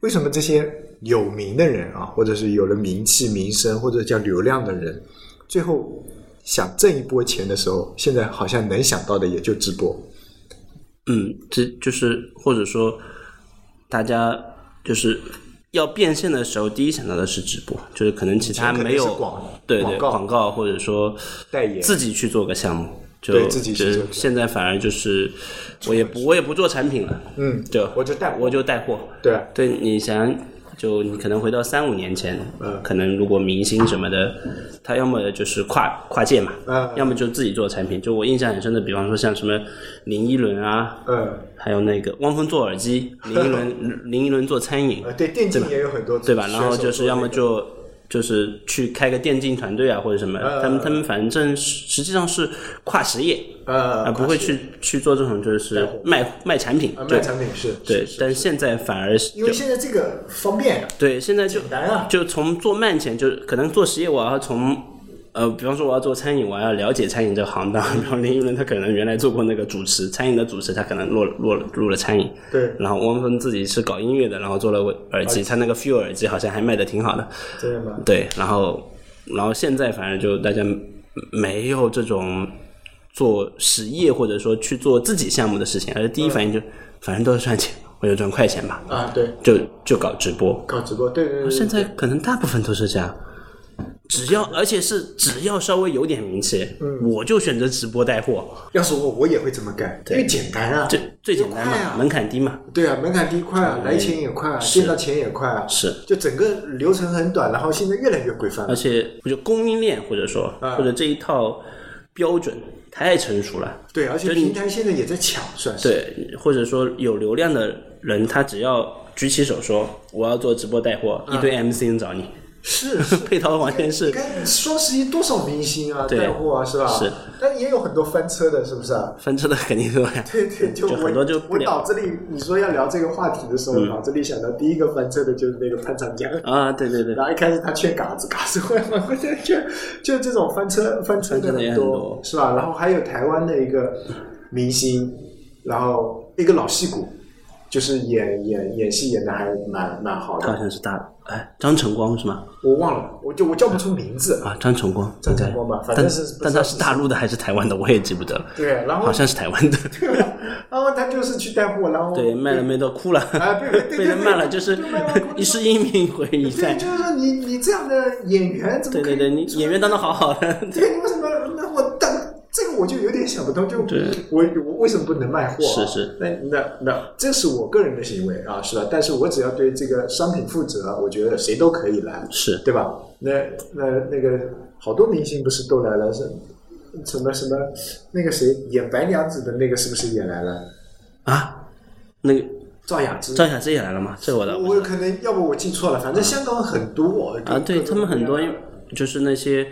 为什么这些有名的人啊，或者是有了名气、名声或者叫流量的人，最后想挣一波钱的时候，现在好像能想到的也就直播，嗯，这就是或者说大家就是要变现的时候，第一想到的是直播，就是可能其他没有广对对广告。广告或者说代言。自己去做个项目。就对自己是做现在反而就是我也不我也不做产品了，嗯，就我就带货。我就带货，对。啊对，你想，就你可能回到三五年前，嗯可能如果明星什么的，他要么就是跨跨界嘛，嗯要么就自己做产品。就我印象很深的，比方说像什么林依轮啊，嗯。还有那个汪峰做耳机，林依轮 林依轮做餐饮，呃，对，电竞也有很多对吧？然后就是要么就就是去开个电竞团队啊，或者什么，嗯他们他们反正实际上是跨实业，呃，啊，不会去去做这种就是卖卖产品卖产品是对是，是但现在反而是因为现在这个方便，对，现在就就从做慢钱，就可能做实业，我要从呃，比方说我要做餐饮，我要了解餐饮这个行当。然后林依轮他可能原来做过那个主持，餐饮的主持，他可能落落入了餐饮。对然后汪峰自己是搞音乐的，然后做了耳机，他那个 Feel 耳机好像还卖的挺好的。对吧？对，然后然后现在反正就大家没有这种做实业或者说去做自己项目的事情，而第一反应就反正都是赚钱，我就赚快钱吧，啊，对，就就搞直播。搞直播，对对对对，现在可能大部分都是这样，只要而且是只要稍微有点名气，嗯。我就选择直播带货，要是我我也会这么干，因为简单啊，最最简单嘛，啊。门槛低嘛，对啊，门槛低快啊，来钱也快啊，见到钱也快啊，是。就整个流程很短，然后现在越来越规范。了，而且我觉得供应链或者说啊。或者这一套标准太成熟了，对，而且平台现在也在抢，算是，对，或者说有流量的人，他只要举起手说我要做直播带货，一堆 MCN 找你，是是。配套完全是看双十一多少明星啊，对带货啊，是吧？是，但也有很多翻车的，是不是啊？分车的肯定多呀？对对，就很多就我脑子里你说要聊这个话题的时候，脑子里想到第一个翻车的就是那个潘长江。啊，对对对，然后一开始他缺嘎子，嘎子会还 就就就这种翻车翻车的很多是吧？然后还有台湾的一个明星，然后一个老戏骨，就是演演演戏演的还蛮蛮好的。他好，像是大哎张晨光是吗？我忘了，我就我叫不出名字。啊，张晨光，张晨光吧反但正是但他是大陆的还是台湾的，我也记不得了，对，然后好像是台湾的，然后他就是去带货，然后对，卖了卖到哭了，被人骂了，就是 一世英名毁于对，在，就是说你你这样的演员怎么对对对，你演员当的好好的，对，你为什么？那我当这个我就有点想不通，就我我为什么不能卖货、啊？是是，那那那这是我个人的行为啊，是吧？但是我只要对这个商品负责，我觉得谁都可以来，是对吧？那那那个好多明星不是都来了？是什么什么那个谁演白娘子的那个是不是也来了？啊，那个赵雅芝。赵雅芝也来了吗？这我我可能要不我记错了，反正香港很多啊，对他们很多就是那些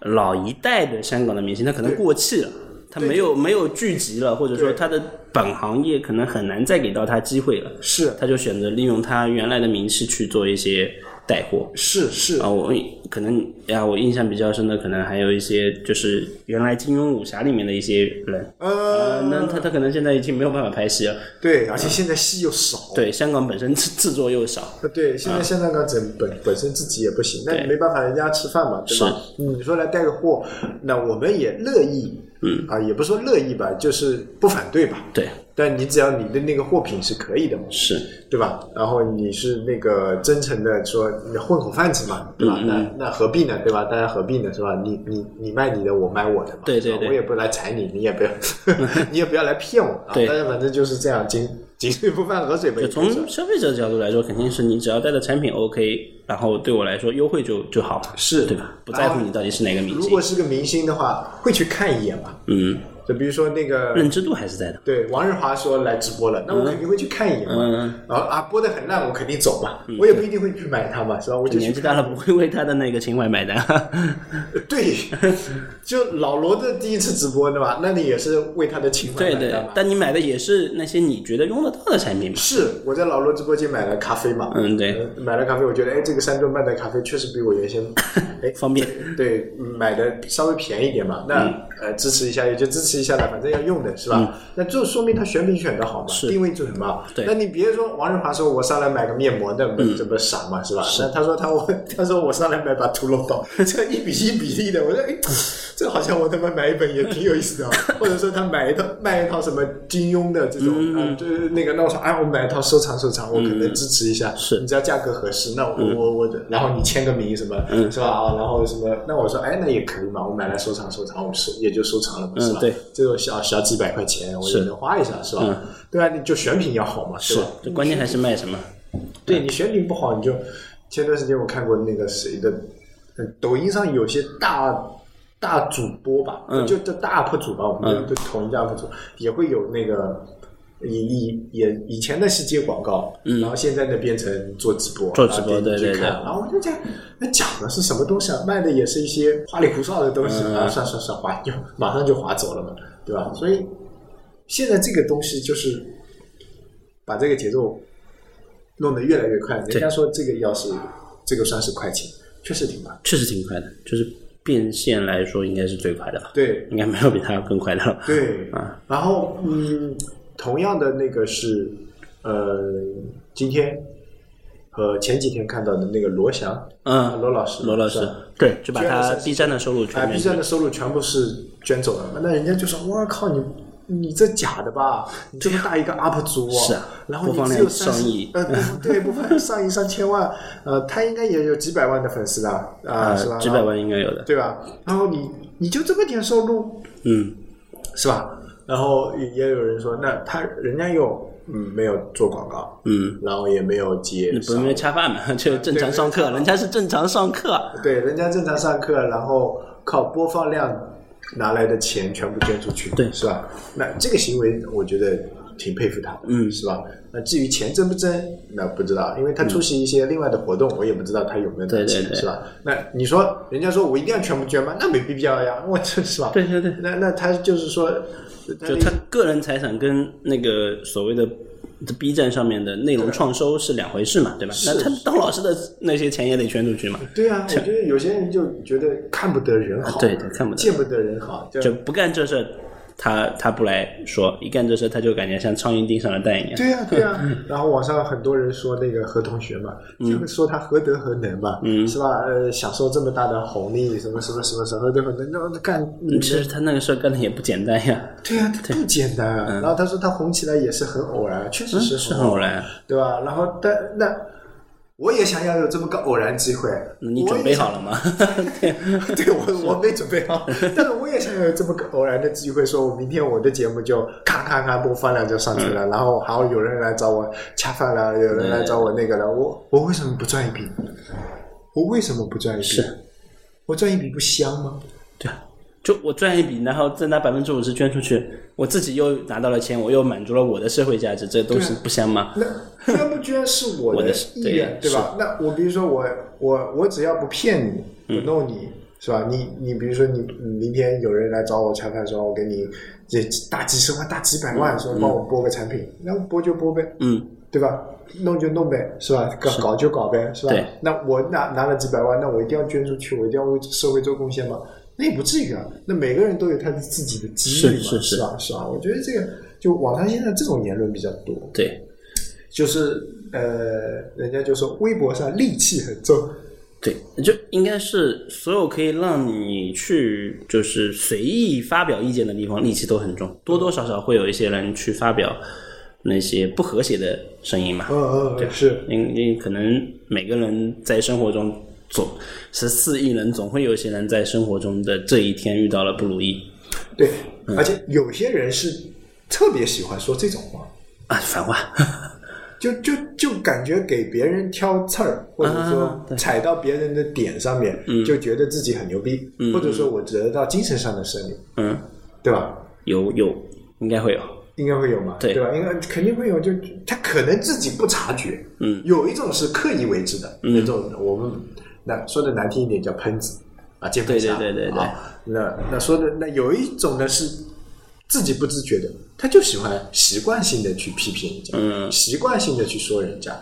老一代的香港的明星，他可能过气了。他没有没有聚集了，或者说他的本行业可能很难再给到他机会了，是。他就选择利用他原来的名气去做一些带货。是是啊，我可能呀，我印象比较深的，可能还有一些就是原来金庸武侠里面的一些人，呃，呃，那他他可能现在已经没有办法拍戏了。对，而且现在戏又少，对，香港本身制制作又少，呃对，现在香港整本本身自己也不行，那没办法，人家吃饭嘛，对吧？你说来带个货，那我们也乐意，嗯啊，也不说乐意吧，就是不反对吧。对，但你只要你的那个货品是可以的嘛，是对吧？然后你是那个真诚的说你混口饭吃嘛，对吧？嗯那那何必呢，对吧？大家何必呢，是吧？你你你卖你的，我卖我的嘛，对对对我也不来踩你，你也不要 你也不要来骗我啊！对大家反正就是这样，井井水不犯河水呗就从消费者角度来说，肯定是你只要带的产品 OK，然后对我来说优惠就就好了，是对吧？不在乎你到底是哪个明星如果，是个明星的话，会去看一眼嘛，嗯，就比如说那个认知度还是在的。对，王日华说来直播了，那我肯定会去看一眼嘛。嗯然后啊，播的很烂，我肯定走嘛，我也不一定会去买它嘛，是吧？我就年纪大了不会为他的那个情怀买单。对，就老罗的第一次直播对吧？那你也是为他的情怀买单嘛？，但你买的也是那些你觉得用得到的产品嘛？是我在老罗直播间买了咖啡嘛？嗯对呃买了咖啡，我觉得哎，这个山顿半的咖啡确实比我原先 哎方便。对买的稍微便宜一点嘛。那、嗯呃支持一下也就支持一下来，反正要用的是吧？那就说明他选品选的好嘛，定位准嘛。对那你别说王日华说我上来买个面膜，那不这不傻嘛是吧？那他说他我他说我上来买把屠龙刀，这一比一比例的，我说哎，这好像我他妈买一本也挺有意思的啊，或者说他买一套卖一套什么金庸的这种啊，就是那个那我说哎，我买一套收藏收藏，我可能支持一下，是你只要价格合适，那我我我然后你签个名什么，是吧？啊，然后什么，那我说哎，那也可以嘛，我买来收藏收藏，我收也就收藏了嘛，是吧？对，这种小小几百块钱我也是能花一下，是吧？对啊，你就选品要好嘛，是吧？，这关键还是卖什么？对你选品不好，你就前段时间我看过那个谁的，呃抖音上有些大大主播吧，嗯就就大 UP 主吧，我们就就同一家 UP 主也会有那个。以以也以前呢是接广告，然后现在呢变成做直播，嗯做直播对对对看然后我就讲，那讲的是什么东西啊？卖的也是一些花里胡哨的东西嗯啊，算算算，划就马上就划走了嘛，对吧？所以现在这个东西就是把这个节奏弄得越来越快。人家说这个要是这个算是快钱，确实挺快。确实挺快的，就是变现来说应该是最快的吧，对应该没有比它更快的了。对啊，然后嗯，同样的那个是呃，今天和前几天看到的那个罗翔，嗯，罗老师，罗老师，对，就把他 B 站的收入哎全面，B 站的收入全部是捐走了，那人家就说：“我靠，你你这假的吧？你这么大一个 UP 主、哦，是啊然后你只有三十呃，不对，播放量上亿上千万，呃，他应该也有几百万的粉丝的啊、是吧？几百万应该有的。对吧？然后你你就这么点收入，嗯，是吧？然后也也有人说，那他人家又嗯没有做广告，嗯，然后也没有接你不是因为恰饭嘛，就正常上课，人家是正常上课。对，人家正常上课，然后靠播放量拿来的钱全部捐出去，对是吧？那这个行为，我觉得挺佩服他的，嗯是吧？那至于钱挣不挣，那不知道，因为他出席一些另外的活动，我也不知道他有没有拿钱，对对对是吧？那你说，人家说我一定要全部捐吗？那没必要呀，我这是吧？对对对，那那他就是说，就他个人财产跟那个所谓的 B 站上面的内容创收是两回事嘛，对吧？那他当老师的那些钱也得捐出去嘛，对啊，我觉得有些人就觉得看不得人好，对对看不得见不得人好，就就不干这事儿，他他不来说，一干这事他就感觉像苍蝇盯上了蛋一样。对呀、对呀、然后网上很多人说那个何同学嘛，嗯就说他何德何能嘛，是吧？呃，享受这么大的红利，什么什么什么什么何德何能，那干，其实他那个事儿干的也不简单呀，对呀、他不简单啊。然后他说他红起来也是很偶然，确实嗯，是是很偶然，很偶然。对吧？然后但那我也想要有这么个偶然机会，你准备好了吗？对，对我我没准备好，但是我也想要有这么个偶然的机会，说我明天我的节目就咔咔咔播放量就上去了，然后好有有人来找我恰饭了，有人来找我那个了，我我为什么不赚一笔？我为什么不赚一笔？我赚一笔不香吗？就我赚一笔，然后再拿百分之五十捐出去，我自己又拿到了钱，我又满足了我的社会价值，这都是不香吗？那捐不捐是我的意愿，对对吧？那我比如说我我我只要不骗你，不弄你。是吧？你你比如说你你明天有人来找我恰饭，说我给你这大几十万、大几百万，说帮我播个产品，那我播就播呗，嗯，对吧？弄就弄呗，是吧？搞搞就搞呗，是吧？那我拿拿了几百万，那我一定要捐出去，我一定要为社会做贡献吗？那也不至于啊。那每个人都有他的自己的机遇嘛，是吧？是吧？我觉得这个就网上现在这种言论比较多，对就是呃，人家就说微博上戾气很重，对，就应该是所有可以让你去就是随意发表意见的地方，戾气都很重，多多少少会有一些人去发表那些不和谐的声音嘛。嗯嗯对，是因因可能每个人在生活中总十四亿人，总会有一些人在生活中的这一天遇到了不如意对，嗯而且有些人是特别喜欢说这种话。啊，反话。就就就感觉给别人挑刺儿，或者啊说踩到别人的点上面，就觉得自己很牛逼，或者说我得到精神上的胜利，嗯，对吧？有有，应该会有。应该会有嘛，对吧？应该肯定会有，就他可能自己不察觉。嗯，有一种是刻意为之的，那种我们那说的难听一点叫喷子啊，键。对对对对对。啊那那说的那有一种呢是自己不自觉的，他就喜欢习惯性的去批评人家，嗯。习惯性的去说人家，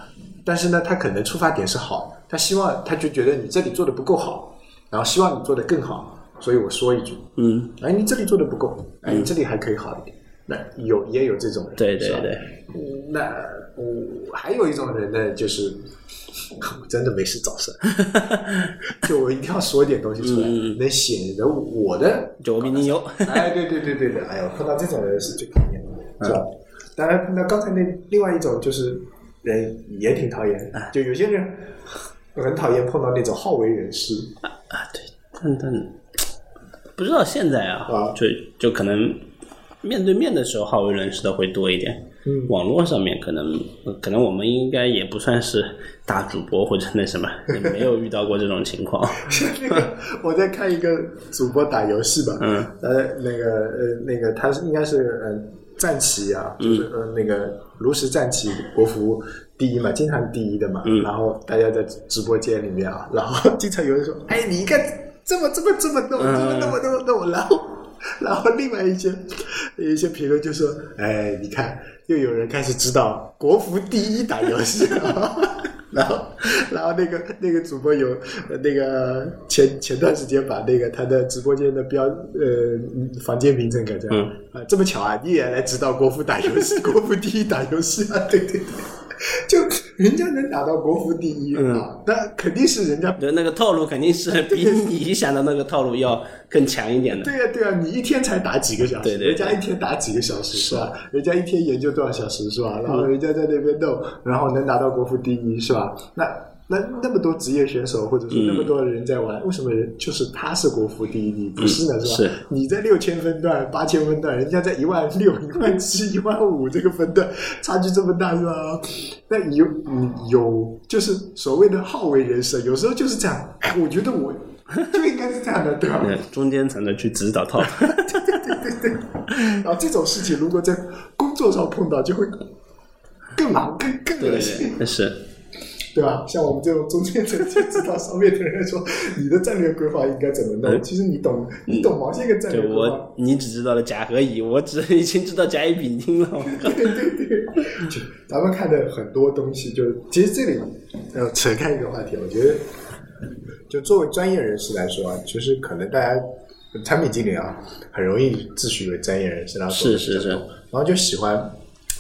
但是呢，他可能出发点是好的，他希望他就觉得你这里做的不够好，然后希望你做的更好，所以我说一句，嗯，哎，你这里做的不够，哎，你这里还可以好一点。那有也有这种人，对对对，嗯那我还有一种人呢，就是我真的没事找事，就我一定要说一点东西出来，嗯能显得我的，就我比你牛。哎，对对对对对，哎呦，碰到这种人是最讨厌的，是吧？当然，那刚才那另外一种就是人也挺讨厌的，就有些人很讨厌碰到那种好为人师，啊，对，但但不知道现在啊，啊。就就可能面对面的时候好为人师的会多一点，嗯网络上面可能可能我们应该也不算是大主播或者那什么，也没有遇到过这种情况。那个我在看一个主播打游戏吧，嗯，呃，那个呃，那个他是应该是呃战旗啊，就是嗯呃那个炉石战旗国服第一嘛，经常第一的嘛，嗯然后大家在直播间里面啊，然后经常有人说，哎，你看这么这么这么弄，这么嗯那么那么弄，然后。然后另外一些有一些评论就说：“哎，你看，又有人开始知道国服第一打游戏了。”然后，然后那个那个主播有呃那个前前段时间把那个他的直播间的标呃房间名称改成嗯啊这么巧啊，你也来指导国服打游戏，国服第一打游戏啊？对对对，就人家能打到国服第一嗯啊，那肯定是人家的那个套路肯定是 比你想的那个套路要更强一点的。对呀、对呀、你一天才打几个小时，对对对人家一天打几个小时是吧？人家一天研究多少小时是吧？然后人家在那边弄，然后能拿到国服第一是吧？那那那么多职业选手或者说那么多人在玩，为什么人就是他是国服第一，你不是呢？是吧？是你在六千分段、八千分段，人家在一万六、一万七、一万五这个分段差距这么大是吧？那有嗯有就是所谓的好为人师，有时候就是这样。哎，我觉得我 就应该是这样的，对吧？对，中间层的去指导套路。然后这种事情如果在工作上碰到，就会更忙、更更对对恶心，对，是。对吧？像我们这种中间层就知道上面的人说你的战略规划应该怎么弄，嗯其实你懂，你懂毛线个战略规划。我，你只知道了甲和乙，我只 已经知道甲乙丙丁了。对对对，就咱们看的很多东西，就其实这里呃扯开一个话题，我觉得就作为专业人士来说啊，其实可能大家产品经理啊，很容易自诩为专业人士，然后是是是然后就喜欢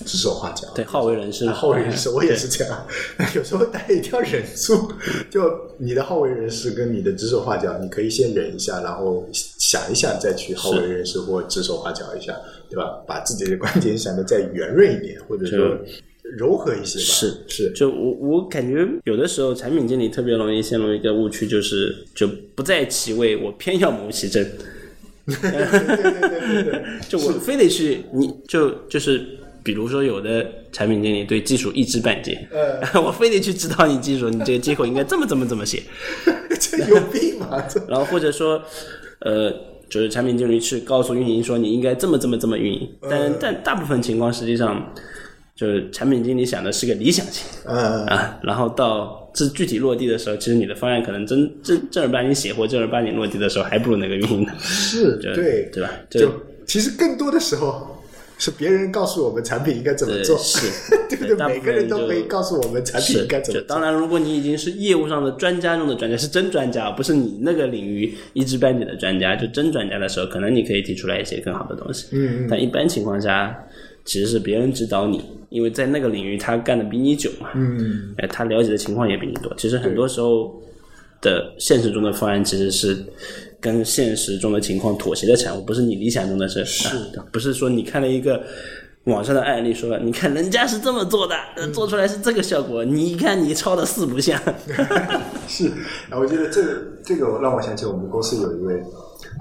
指手画脚，对，好为人师。好为人师，我也是这样。有时候大家一定要忍住，就你的好为人师跟你的指手画脚，你可以先忍一下，然后想一想再去好为人师或指手画脚一下，对吧？把自己的观点想的再圆润一点，或者说柔和一些吧。是是，就我我感觉有的时候产品经理特别容易陷入一个误区，就是就不在其位，我偏要谋其政。对对对对对，就我非得去，你就就是比如说有的产品经理对技术一知半解，呃，我非得去指导你技术，你这个接口应该这么这么这么写，这有病吗？这然后或者说，呃，就是产品经理去告诉运营说你应该这么这么这么运营，但但大部分情况实际上就是产品经理想的是个理想型呃，啊，然后到这具体落地的时候，其实你的方案可能真正正儿八经写或正儿八经落地的时候，还不如那个运营呢，是对吧？就其实更多的时候。是别人告诉我们产品应该怎么做，对是 对不对？对每个人都可以告诉我们产品应该怎么做。当然，如果你已经是业务上的专家中的专家，是真专家，不是你那个领域一知半解的专家，就真专家的时候，可能你可以提出来一些更好的东西。嗯嗯但一般情况下，其实是别人指导你，因为在那个领域他干的比你久嘛，嗯，哎，他了解的情况也比你多。其实很多时候的现实中的方案其实是跟现实中的情况妥协的产物，不是你理想中的事。是、啊，不是说你看了一个。网上的案例说，你看人家是这么做的，呃做出来是这个效果，你看你抄的四不像。是，啊，我觉得这个这个让我想起我们公司有一位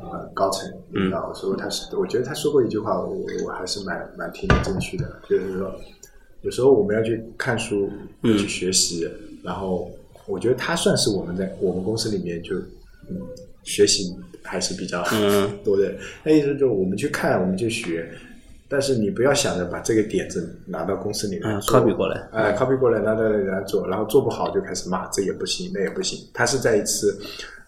呃高层领导说他是，我觉得他说过一句话，我我还是蛮蛮听得进去的，就是说有时候我们要去看书，要去学习，然后我觉得他算是我们在我们公司里面就嗯学习还是比较 多的。那意思就是我们去看，我们去学。但是你不要想着把这个点子拿到公司里面，copy 过来，哎，copy 过来拿到那里来做，然后做不好就开始骂，这也不行，那也不行。他是在一次，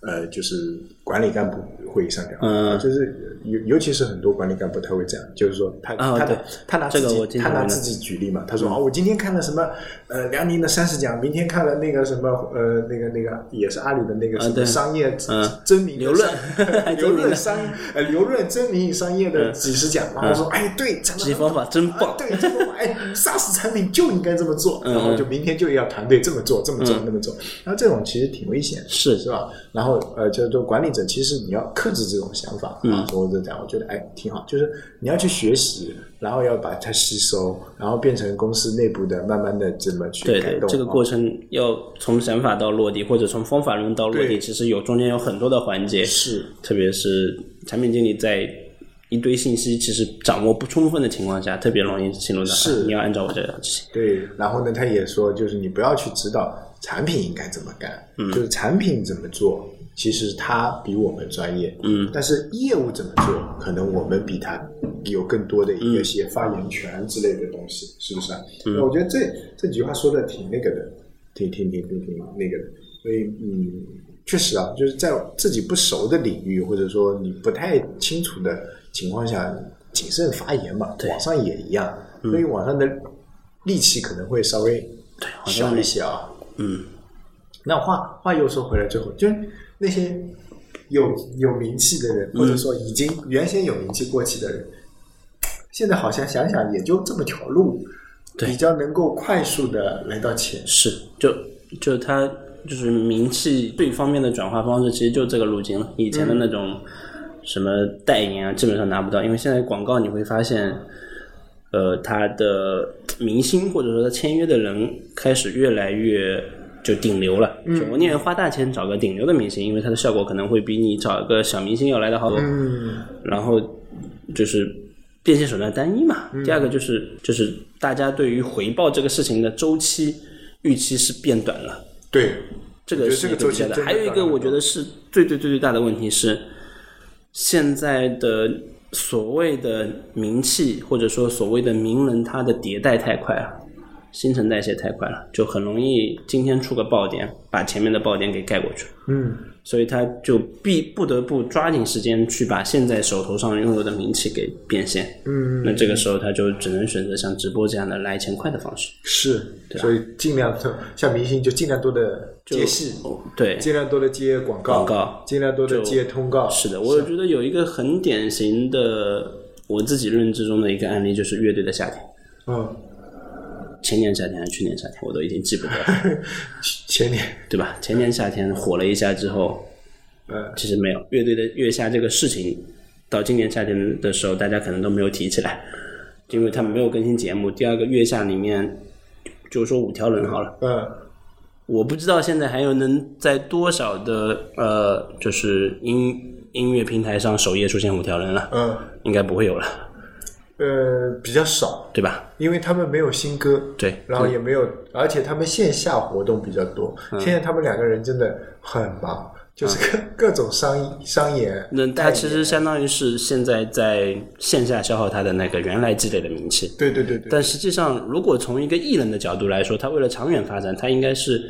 呃，就是管理干部会议上聊，嗯，就是尤尤其是很多管理干部他会这样，就是说他他的他拿自己他拿自己举例嘛，他说哦，我今天看了什么呃辽宁的三十讲，明天看了那个什么呃那个那个也是阿里的那个什么商业真名刘润。刘润商呃刘润真名商业的几十讲，然后说哎对。这方法真棒，对，这方法哎，SaaS 产品就应该这么做，然后就明天就要团队这么做，这么做，那么做。然后这种其实挺危险，是。是吧？然后呃，就是说管理者其实你要克制这种想法啊，或者这样，我觉得哎挺好。就是你要去学习，然后要把它吸收，然后变成公司内部的，慢慢的怎么去对对，这个过程要从想法到落地，或者从方法论到落地，其实有中间有很多的环节，是，特别是产品经理在。一堆信息其实掌握不充分的情况下，特别容易陷入到是你要按照我这个执行。对，然后呢，他也说，就是你不要去指导产品应该怎么干，就是产品怎么做，其实他比我们专业，嗯，但是业务怎么做，可能我们比他有更多的一些发言权之类的东西，是不是啊？那我觉得这这句话说的挺那个的，挺挺挺挺挺那个的，所以嗯，确实啊，就是在自己不熟的领域，或者说你不太清楚的。情况下谨慎发言嘛，网上也一样，所以网上的力气可能会稍微小一些啊。嗯，那话话又说回来，最后就是那些有有名气的人，或者说已经原先有名气过气的人，现在好像想想也就这么条路，比较能够快速的来到钱。是，就就他就是名气对方面的转化方式，其实就这个路径了。以前的那种。什么代言啊，基本上拿不到，因为现在广告你会发现，呃，他的明星或者说他签约的人开始越来越就顶流了。就我宁愿花大钱找个顶流的明星，因为他的效果可能会比你找一个小明星要来的好。嗯。然后就是变现手段单一嘛。第二个就是就是大家对于回报这个事情的周期预期是变短了。对，这个是周期的。还有一个我觉得是最最最最大的问题是。现在的所谓的名气，或者说所谓的名人，他的迭代太快了，新陈代谢太快了，就很容易今天出个爆点，把前面的爆点给盖过去。嗯。所以他就必不得不抓紧时间去把现在手头上拥有的名气给变现。嗯，那这个时候他就只能选择像直播这样的来钱快的方式。是，所以尽量像明星就尽量多的接戏，对，尽量多的接广告，广告，尽量多的接通告。是的，我觉得有一个很典型的我自己认知中的一个案例，就是乐队的夏天。嗯。前年夏天还是去年夏天，我都已经记不得。前年对吧？前年夏天火了一下之后，嗯，其实没有乐队的月下这个事情，到今年夏天的时候，大家可能都没有提起来，因为他们没有更新节目。第二个月下里面，就说五条人好了，嗯，我不知道现在还有能在多少的呃，就是音音乐平台上首页出现五条人了，嗯，应该不会有了。呃，比较少，对吧？因为他们没有新歌，对，然后也没有，而且他们线下活动比较多。现在他们两个人真的很忙，就是各各种商商演。那他其实相当于是现在在线下消耗他的那个原来积累的名气。对对对对。但实际上，如果从一个艺人的角度来说，他为了长远发展，他应该是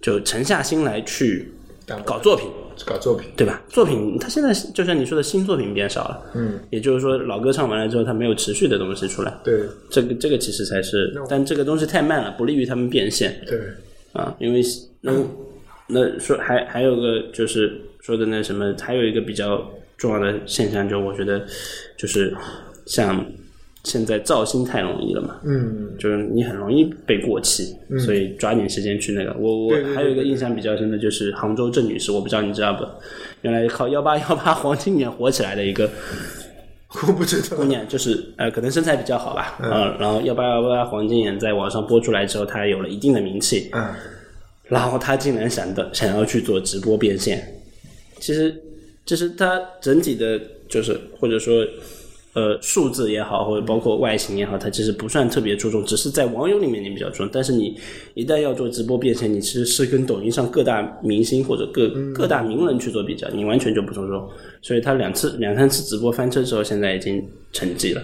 就沉下心来去搞作品。搞作品，对吧？作品，他现在就像你说的新作品变少了，嗯，也就是说老歌唱完了之后，他没有持续的东西出来，对，这个这个其实才是，但这个东西太慢了，不利于他们变现，对，啊，因为 那那说还还有个就是说的那什么，还有一个比较重要的现象，就我觉得就是像。现在造星太容易了嘛，嗯，就是你很容易被过气，所以抓紧时间去那个。我我还有一个印象比较深的就是杭州郑女士，我不知道你知道不？原来靠幺八幺八黄金眼火起来的一个，我不知道。姑娘，就是呃，可能身材比较好吧，嗯，然后幺八幺八黄金眼在网上播出来之后，她有了一定的名气，嗯，然后她竟然想的想要去做直播变现，其实就是她整体的，就是或者说。呃数字也好，或者包括外形也好，它其实不算特别注重，只是在网友里面你比较注重。但是你一旦要做直播变现，你其实是跟抖音上各大明星或者各各大名人去做比较，你完全就不注重。所以他两次两三次直播翻车之后，现在已经沉寂了。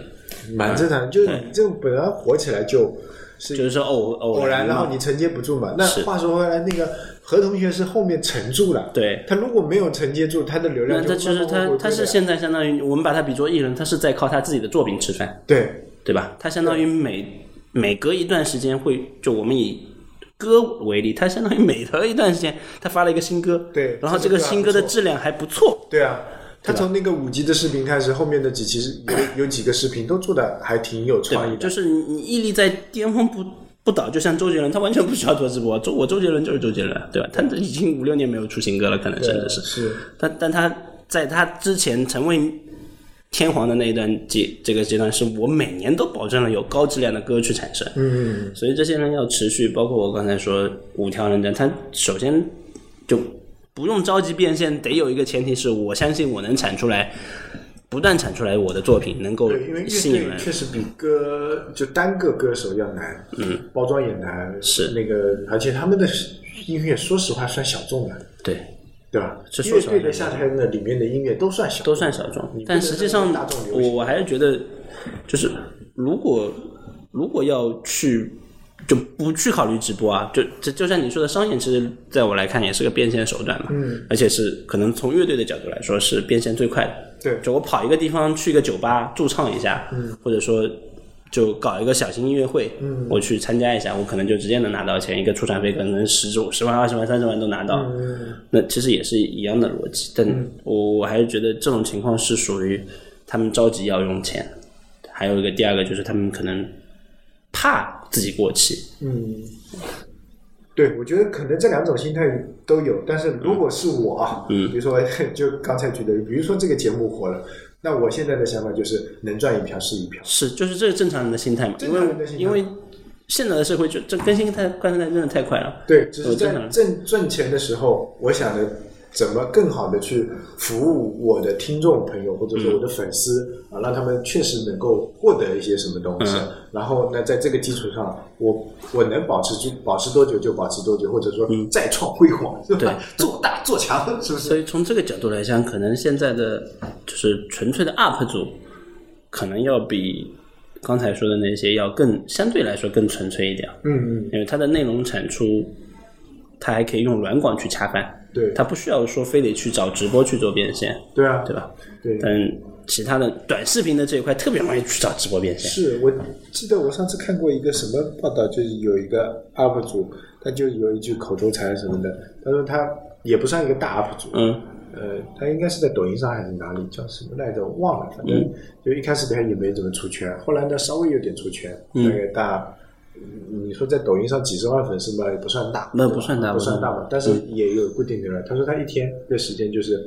蛮正常，就是你这种本来火起来就。是就是说偶偶偶然，然后你承接不住嘛。那是。话说回来，那个何同学是后面承住了，对。他如果没有承接住，他的流量就他其实他他是现在相当于我们把他比作艺人，他是在靠他自己的作品吃饭，对。对吧？他相当于每每隔一段时间会，就我们以歌为例，他相当于每隔一段时间他发了一个新歌，对然后这个新歌的质量还不错，对啊。他从那个五级的视频开始，后面的几期是有有几个视频都做的还挺有创意？的，就是你你屹立在巅峰不不倒，就像周杰伦，他完全不需要做直播，周我周杰伦就是周杰伦，对吧？他已经五六年没有出新歌了，可能甚至是，是但但他在他之前成为天皇的那一段阶这个阶段，是我每年都保证了有高质量的歌曲产生。嗯，所以这些人要持续，包括我刚才说五条人的，他首先就不用着急变现，得有一个前提是我相信我能产出来，不断产出来我的作品能够对，因为乐队吸引人。确实比歌就单个歌手要难，嗯，包装也难，是。那个，而且他们的音乐说实话算小众的，对，对吧？这说乐队的夏天的里面的音乐都算小众，都算小众但实际上我我还是觉得，就是如果如果要去就不去考虑直播啊，就就就像你说的商演，其实在我来看也是个变现手段嘛，嗯，而且是可能从乐队的角度来说是变现最快的。对。就我跑一个地方去一个酒吧驻唱一下，嗯，或者说就搞一个小型音乐会，嗯，我去参加一下，我可能就直接能拿到钱，一个出场费可能十五十万、二十万、三十万都拿到，嗯。那其实也是一样的逻辑，但我我还是觉得这种情况是属于他们着急要用钱，还有一个第二个就是他们可能怕自己过气，嗯，对，我觉得可能这两种心态都有，但是如果是我啊，嗯。比如说就刚才举的，比如说这个节目火了，那我现在的想法就是能赚一票是一票，是就是这是正常人的心态嘛，因正常人的心态。为因为现在的社会就这更新太快太真的太快了，对，只是在挣挣钱的时候，我想着怎么更好的去服务我的听众朋友，或者说我的粉丝、啊，让他们确实能够获得一些什么东西。嗯然后呢，在这个基础上，我我能保持住保持多久就保持多久，或者说再创辉煌，对吧？做大做强，是不是？所以从这个角度来讲，可能现在的就是纯粹的 UP 主，可能要比刚才说的那些要更相对来说更纯粹一点，嗯嗯，因为它的内容产出，它还可以用软广去恰饭，对他不需要说非得去找直播去做变现，对啊，对吧？对。但其他的短视频的这一块特别容易去找直播变现，是我记得我上次看过一个什么报道，就是有一个 UP 主，他就有一句口头禅什么的，他说他也不算一个大 UP 主，嗯呃，他应该是在抖音上还是哪里，叫什么来着？忘了，反正就一开始他也没怎么出圈，后来呢稍微有点出圈，大概大。嗯你说在抖音上几十万粉丝嘛，也不算大，那不算大不算大嘛，但是也有固定流量。他说他一天的时间就是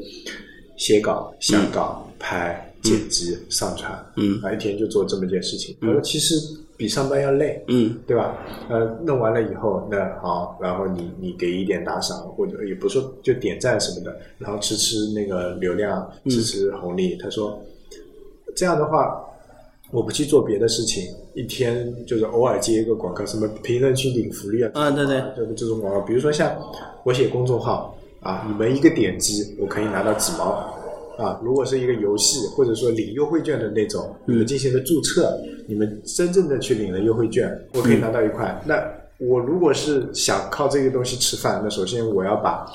写稿、下稿、拍、剪辑、上传，嗯啊，一天就做这么件事情。他说其实比上班要累，嗯对吧？呃，弄完了以后，那好，然后你你给一点打赏，或者也不说就点赞什么的，然后吃吃那个流量，吃吃红利。他说这样的话，我不去做别的事情，一天就是偶尔接一个广告，什么评论区领福利啊，啊对对就是这种广告。比如说像我写公众号啊，你们一个点击，我可以拿到几毛。啊，如果是一个游戏，或者说领优惠券的那种，你们进行了注册，你们真正的去领了优惠券，我可以拿到一块。那我如果是想靠这个东西吃饭，那首先我要把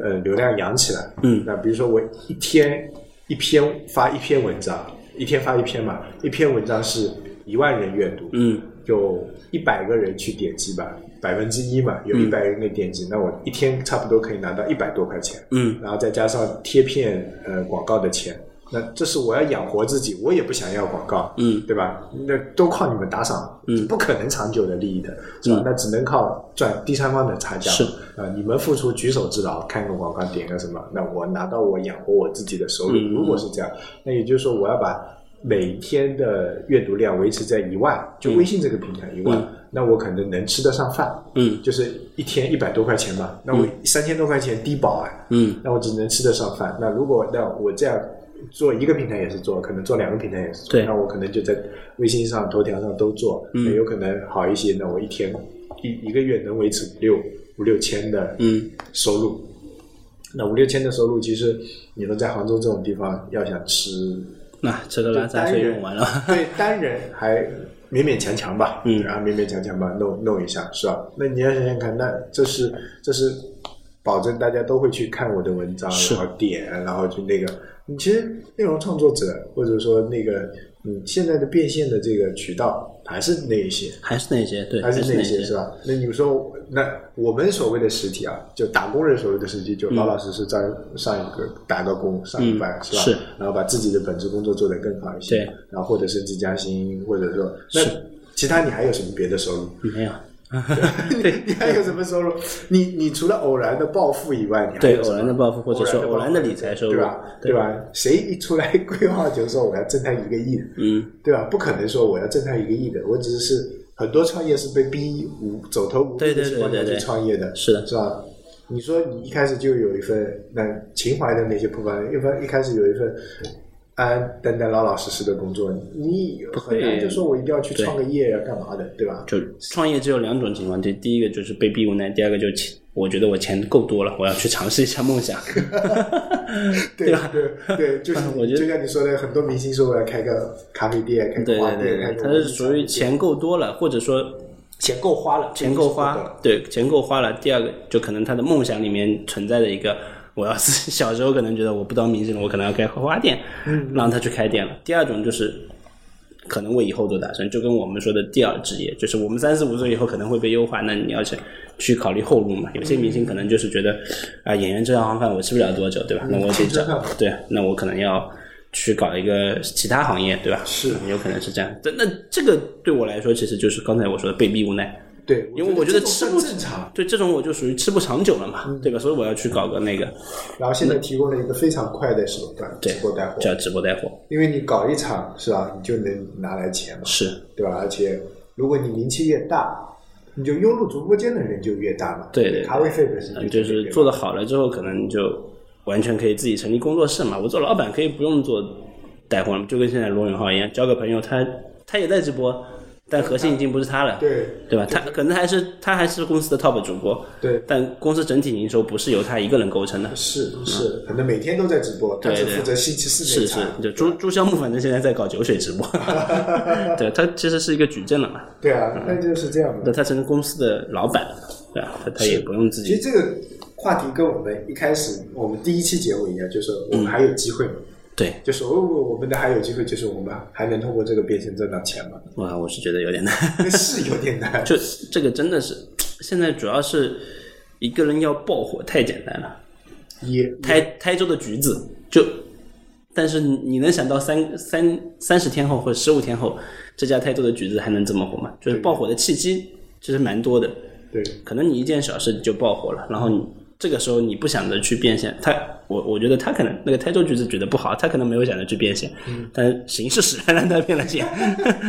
呃流量养起来。嗯那比如说我一天一篇发一篇文章，一天发一篇嘛，一篇文章是一万人阅读，嗯有一百个人去点击吧，百分之一嘛，有一百人给点击，那我一天差不多可以拿到一百多块钱。嗯然后再加上贴片呃广告的钱，那这是我要养活自己，我也不想要广告，嗯对吧？那都靠你们打赏，嗯不可能长久的利益的，是吧？那只能靠赚第三方的差价，是啊、你们付出举手之劳，看个广告点个什么，那我拿到我养活我自己的收入。嗯如果是这样，那也就是说我要把每天的阅读量维持在一万，就微信这个平台一万，嗯那我可能能吃得上饭，嗯就是一天一百多块钱嘛，那我三千多块钱低保啊，嗯那我只能吃得上饭。那如果那我这样做一个平台也是做，可能做两个平台也是做。对那我可能就在微信上、头条上都做，那有可能好一些。那我一天一一个月能维持五六五六千的嗯收入。那五六千的收入，其实你说在杭州这种地方，要想吃，那吃喝拉闸水用完了，对单人还勉勉强强吧，嗯。然后勉勉强强吧弄弄一下，是吧？那你要想想看，那这是这是保证大家都会去看我的文章，然后点，然后就那个，你其实内容创作者或者说那个，嗯，现在的变现的这个渠道还是那一些，还是那些对，还是那一些些是吧？那你说，那我们所谓的实体啊，就打工人所谓的实体，就老老实实在上一个打个工，上一班、是吧？是然后把自己的本职工作做得更好一些，对然后或者升职加薪，或者说那其他你还有什么别的收入？没有。对，你还有什么收入？你你除了偶然的暴富以外，你还对有什么偶然的暴富或者说偶然的理财收入对吧？对对吧？谁一出来规划就说我要挣他一个亿的，嗯，对吧？不可能说我要挣他一个亿的，我只是很多创业是被逼无走投无路的对对情况下去对对对创业的，是的是吧？你说你一开始就有一份那情怀的那些部分，一份一开始有一份安安淡淡、老老实实的工作，你很难就说我一定要去创个业要干嘛的，对吧？就创业只有两种情况，就第一个就是被逼无奈，第二个就是钱，我觉得我钱够多了，我要去尝试一下梦想。对吧对对，就是我觉得就像你说的，很多明星说我要开个咖啡店，开对个花店，对对对，开个它是属于钱够多了，或者说钱够花了，钱够这个花，对，钱够花了。第二个就可能他的梦想里面存在的一个，我要是小时候可能觉得我不当明星了，我可能要开花花店，嗯，让他去开店了。第二种就是可能我以后做打算，就跟我们说的第二职业，就是我们三十五岁以后可能会被优化，那你要去去考虑后路嘛。有些明星可能就是觉得啊，演员这行饭我吃不了多久，对吧？那我得找对，那我可能要。去搞一个其他行业，对吧？是有可能是这样。但那这个对我来说，其实就是刚才我说的被逼无奈。对，因为我觉得吃不算正常。对这种我就属于吃不长久了嘛，对吧？所以我要去搞个那个然后现在提供了一个非常快的手段，对直播带货，叫直播带货，因为你搞一场是吧，你就能拿来钱嘛，是对吧？而且如果你名气越大，你就涌入直播间的人就越大嘛，对对对咖位费本身嗯就就是做的好了之后，可能就完全可以自己成立工作室嘛。我做老板可以不用做带货了，就跟现在罗永浩一样，交个朋友，他他也在直播，但核心已经不是他了，对对吧？他可能还是他还是公司的 top 主播，对但公司整体营收不是由他一个人构成的。是是，可能每天都在直播，他只对对负责星期四是是那场，，就朱朱萧木反正现在在搞酒水直播，对他其实是一个矩阵了嘛，对啊，那就是这样的。那他成了公司的老板，对吧？他他也不用自己其实这个话题跟我们一开始我们第一期节目一样，就是我们还有机会嘛。对，就是如果我们的还有机会，就是我们还能通过这个变现挣到钱吗？哇，我是觉得有点难。是有点难。就这个真的是，现在主要是一个人要爆火太简单了。也台台州的橘子就，但是你你能想到三三三十天后或者十五天后，这家台州的橘子还能这么火吗？就是爆火的契机其实蛮多的。对可能你一件小事就爆火了，然后你这个时候你不想着去变现，他我我觉得他可能那个台州橘子举得不好，他可能没有想着去变现，但形势使然让他变了现。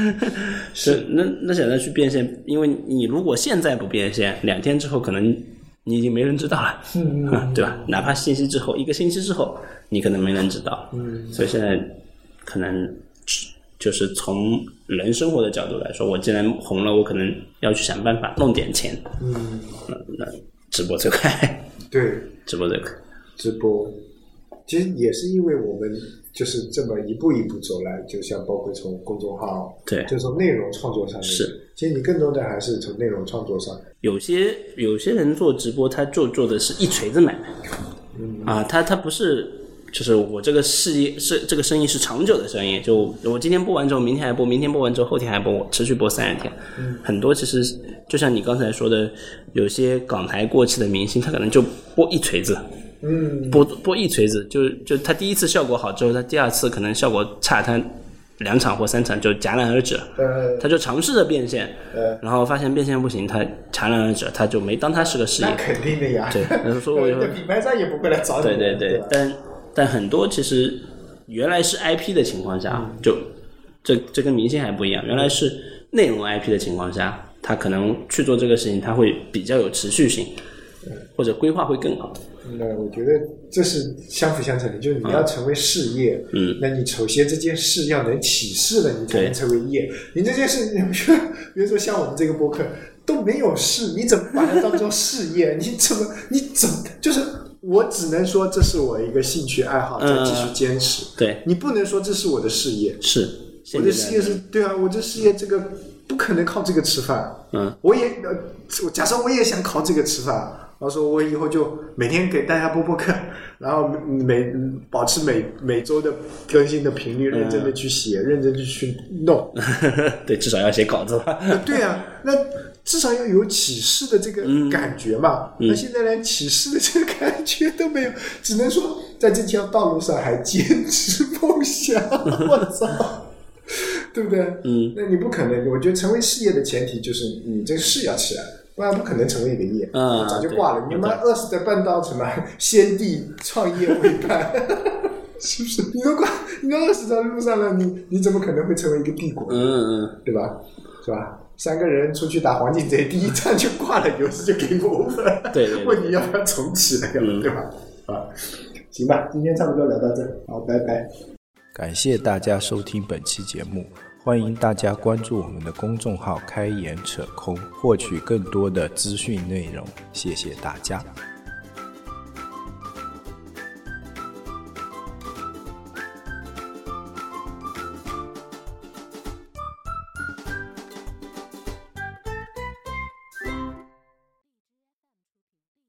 是那那想着去变现，因为你如果现在不变现，两天之后可能你已经没人知道了，嗯、对吧？哪怕信息之后一个星期之后，你可能没人知道，嗯，所以现在可能就是从人生活的角度来说，我既然红了，我可能要去想办法弄点钱。嗯，那那直播最快，对，直播最快。直播。其实也是因为我们就是这么一步一步走来，就像包括从公众号，对。就从内容创作上面，是，其实你更多的还是从内容创作上，有些有些人做直播，他做做的是一锤子买卖，啊，他他不是。就是我这个事业是这个生意是长久的生意，就我今天播完之后，明天还播，明天播完之后，后天还播，我持续播三十天。很多其实就像你刚才说的，有些港台过气的明星，他可能就播一锤子，嗯，播播一锤子，就就他第一次效果好之后，他第二次可能效果差，他两场或三场就戛然而止他就尝试着变现，呃然后发现变现不行，他戛然而止，他就没当他是个事业那。肯定的呀，对那所以我 就那品牌商也不会来找你对的，对对，但但很多其实原来是 IP 的情况下，就这这跟明星还不一样，原来是内容 IP 的情况下，他可能去做这个事情，他会比较有持续性，或者规划会更好。那我觉得这是相辅相成的，就是你要成为事业，嗯，那你首先这件事要能起势了，你才能成为业。你这件事，你比如比如说像我们这个播客都没有事，你怎么把它当做事业？你怎么你怎么就是我只能说这是我一个兴趣爱好，再继续坚持。对，你不能说这是我的事业，是。我的事业是对啊，我这事业这个不可能靠这个吃饭。嗯，我也呃，我假设我也想靠这个吃饭，然后说我以后就每天给大家播播课，然后每保持每每周的更新的频率，认真的去写，认真的去弄。对，至少要写稿子吧。对啊，那至少要有起势的这个感觉嘛。那现在连起势的这个感觉都没有，只能说在这条道路上还坚持梦想。我操！对不对？嗯，那你不可能。我觉得成为事业的前提就是你这个事要起来，不然不可能成为一个业。嗯早就挂了。对你妈饿死在半道什么先帝创业未半，是不是？你都挂，你都饿死在路上了，你你怎么可能会成为一个帝国？嗯嗯，对吧？是吧？三个人出去打黄金贼，第一站就挂了，游戏就给我们。对对对问你要不要重启那个对吧？啊，行吧，今天差不多聊到这，好，拜拜。感谢大家收听本期节目，欢迎大家关注我们的公众号“开眼扯空”，获取更多的资讯内容。谢谢大家。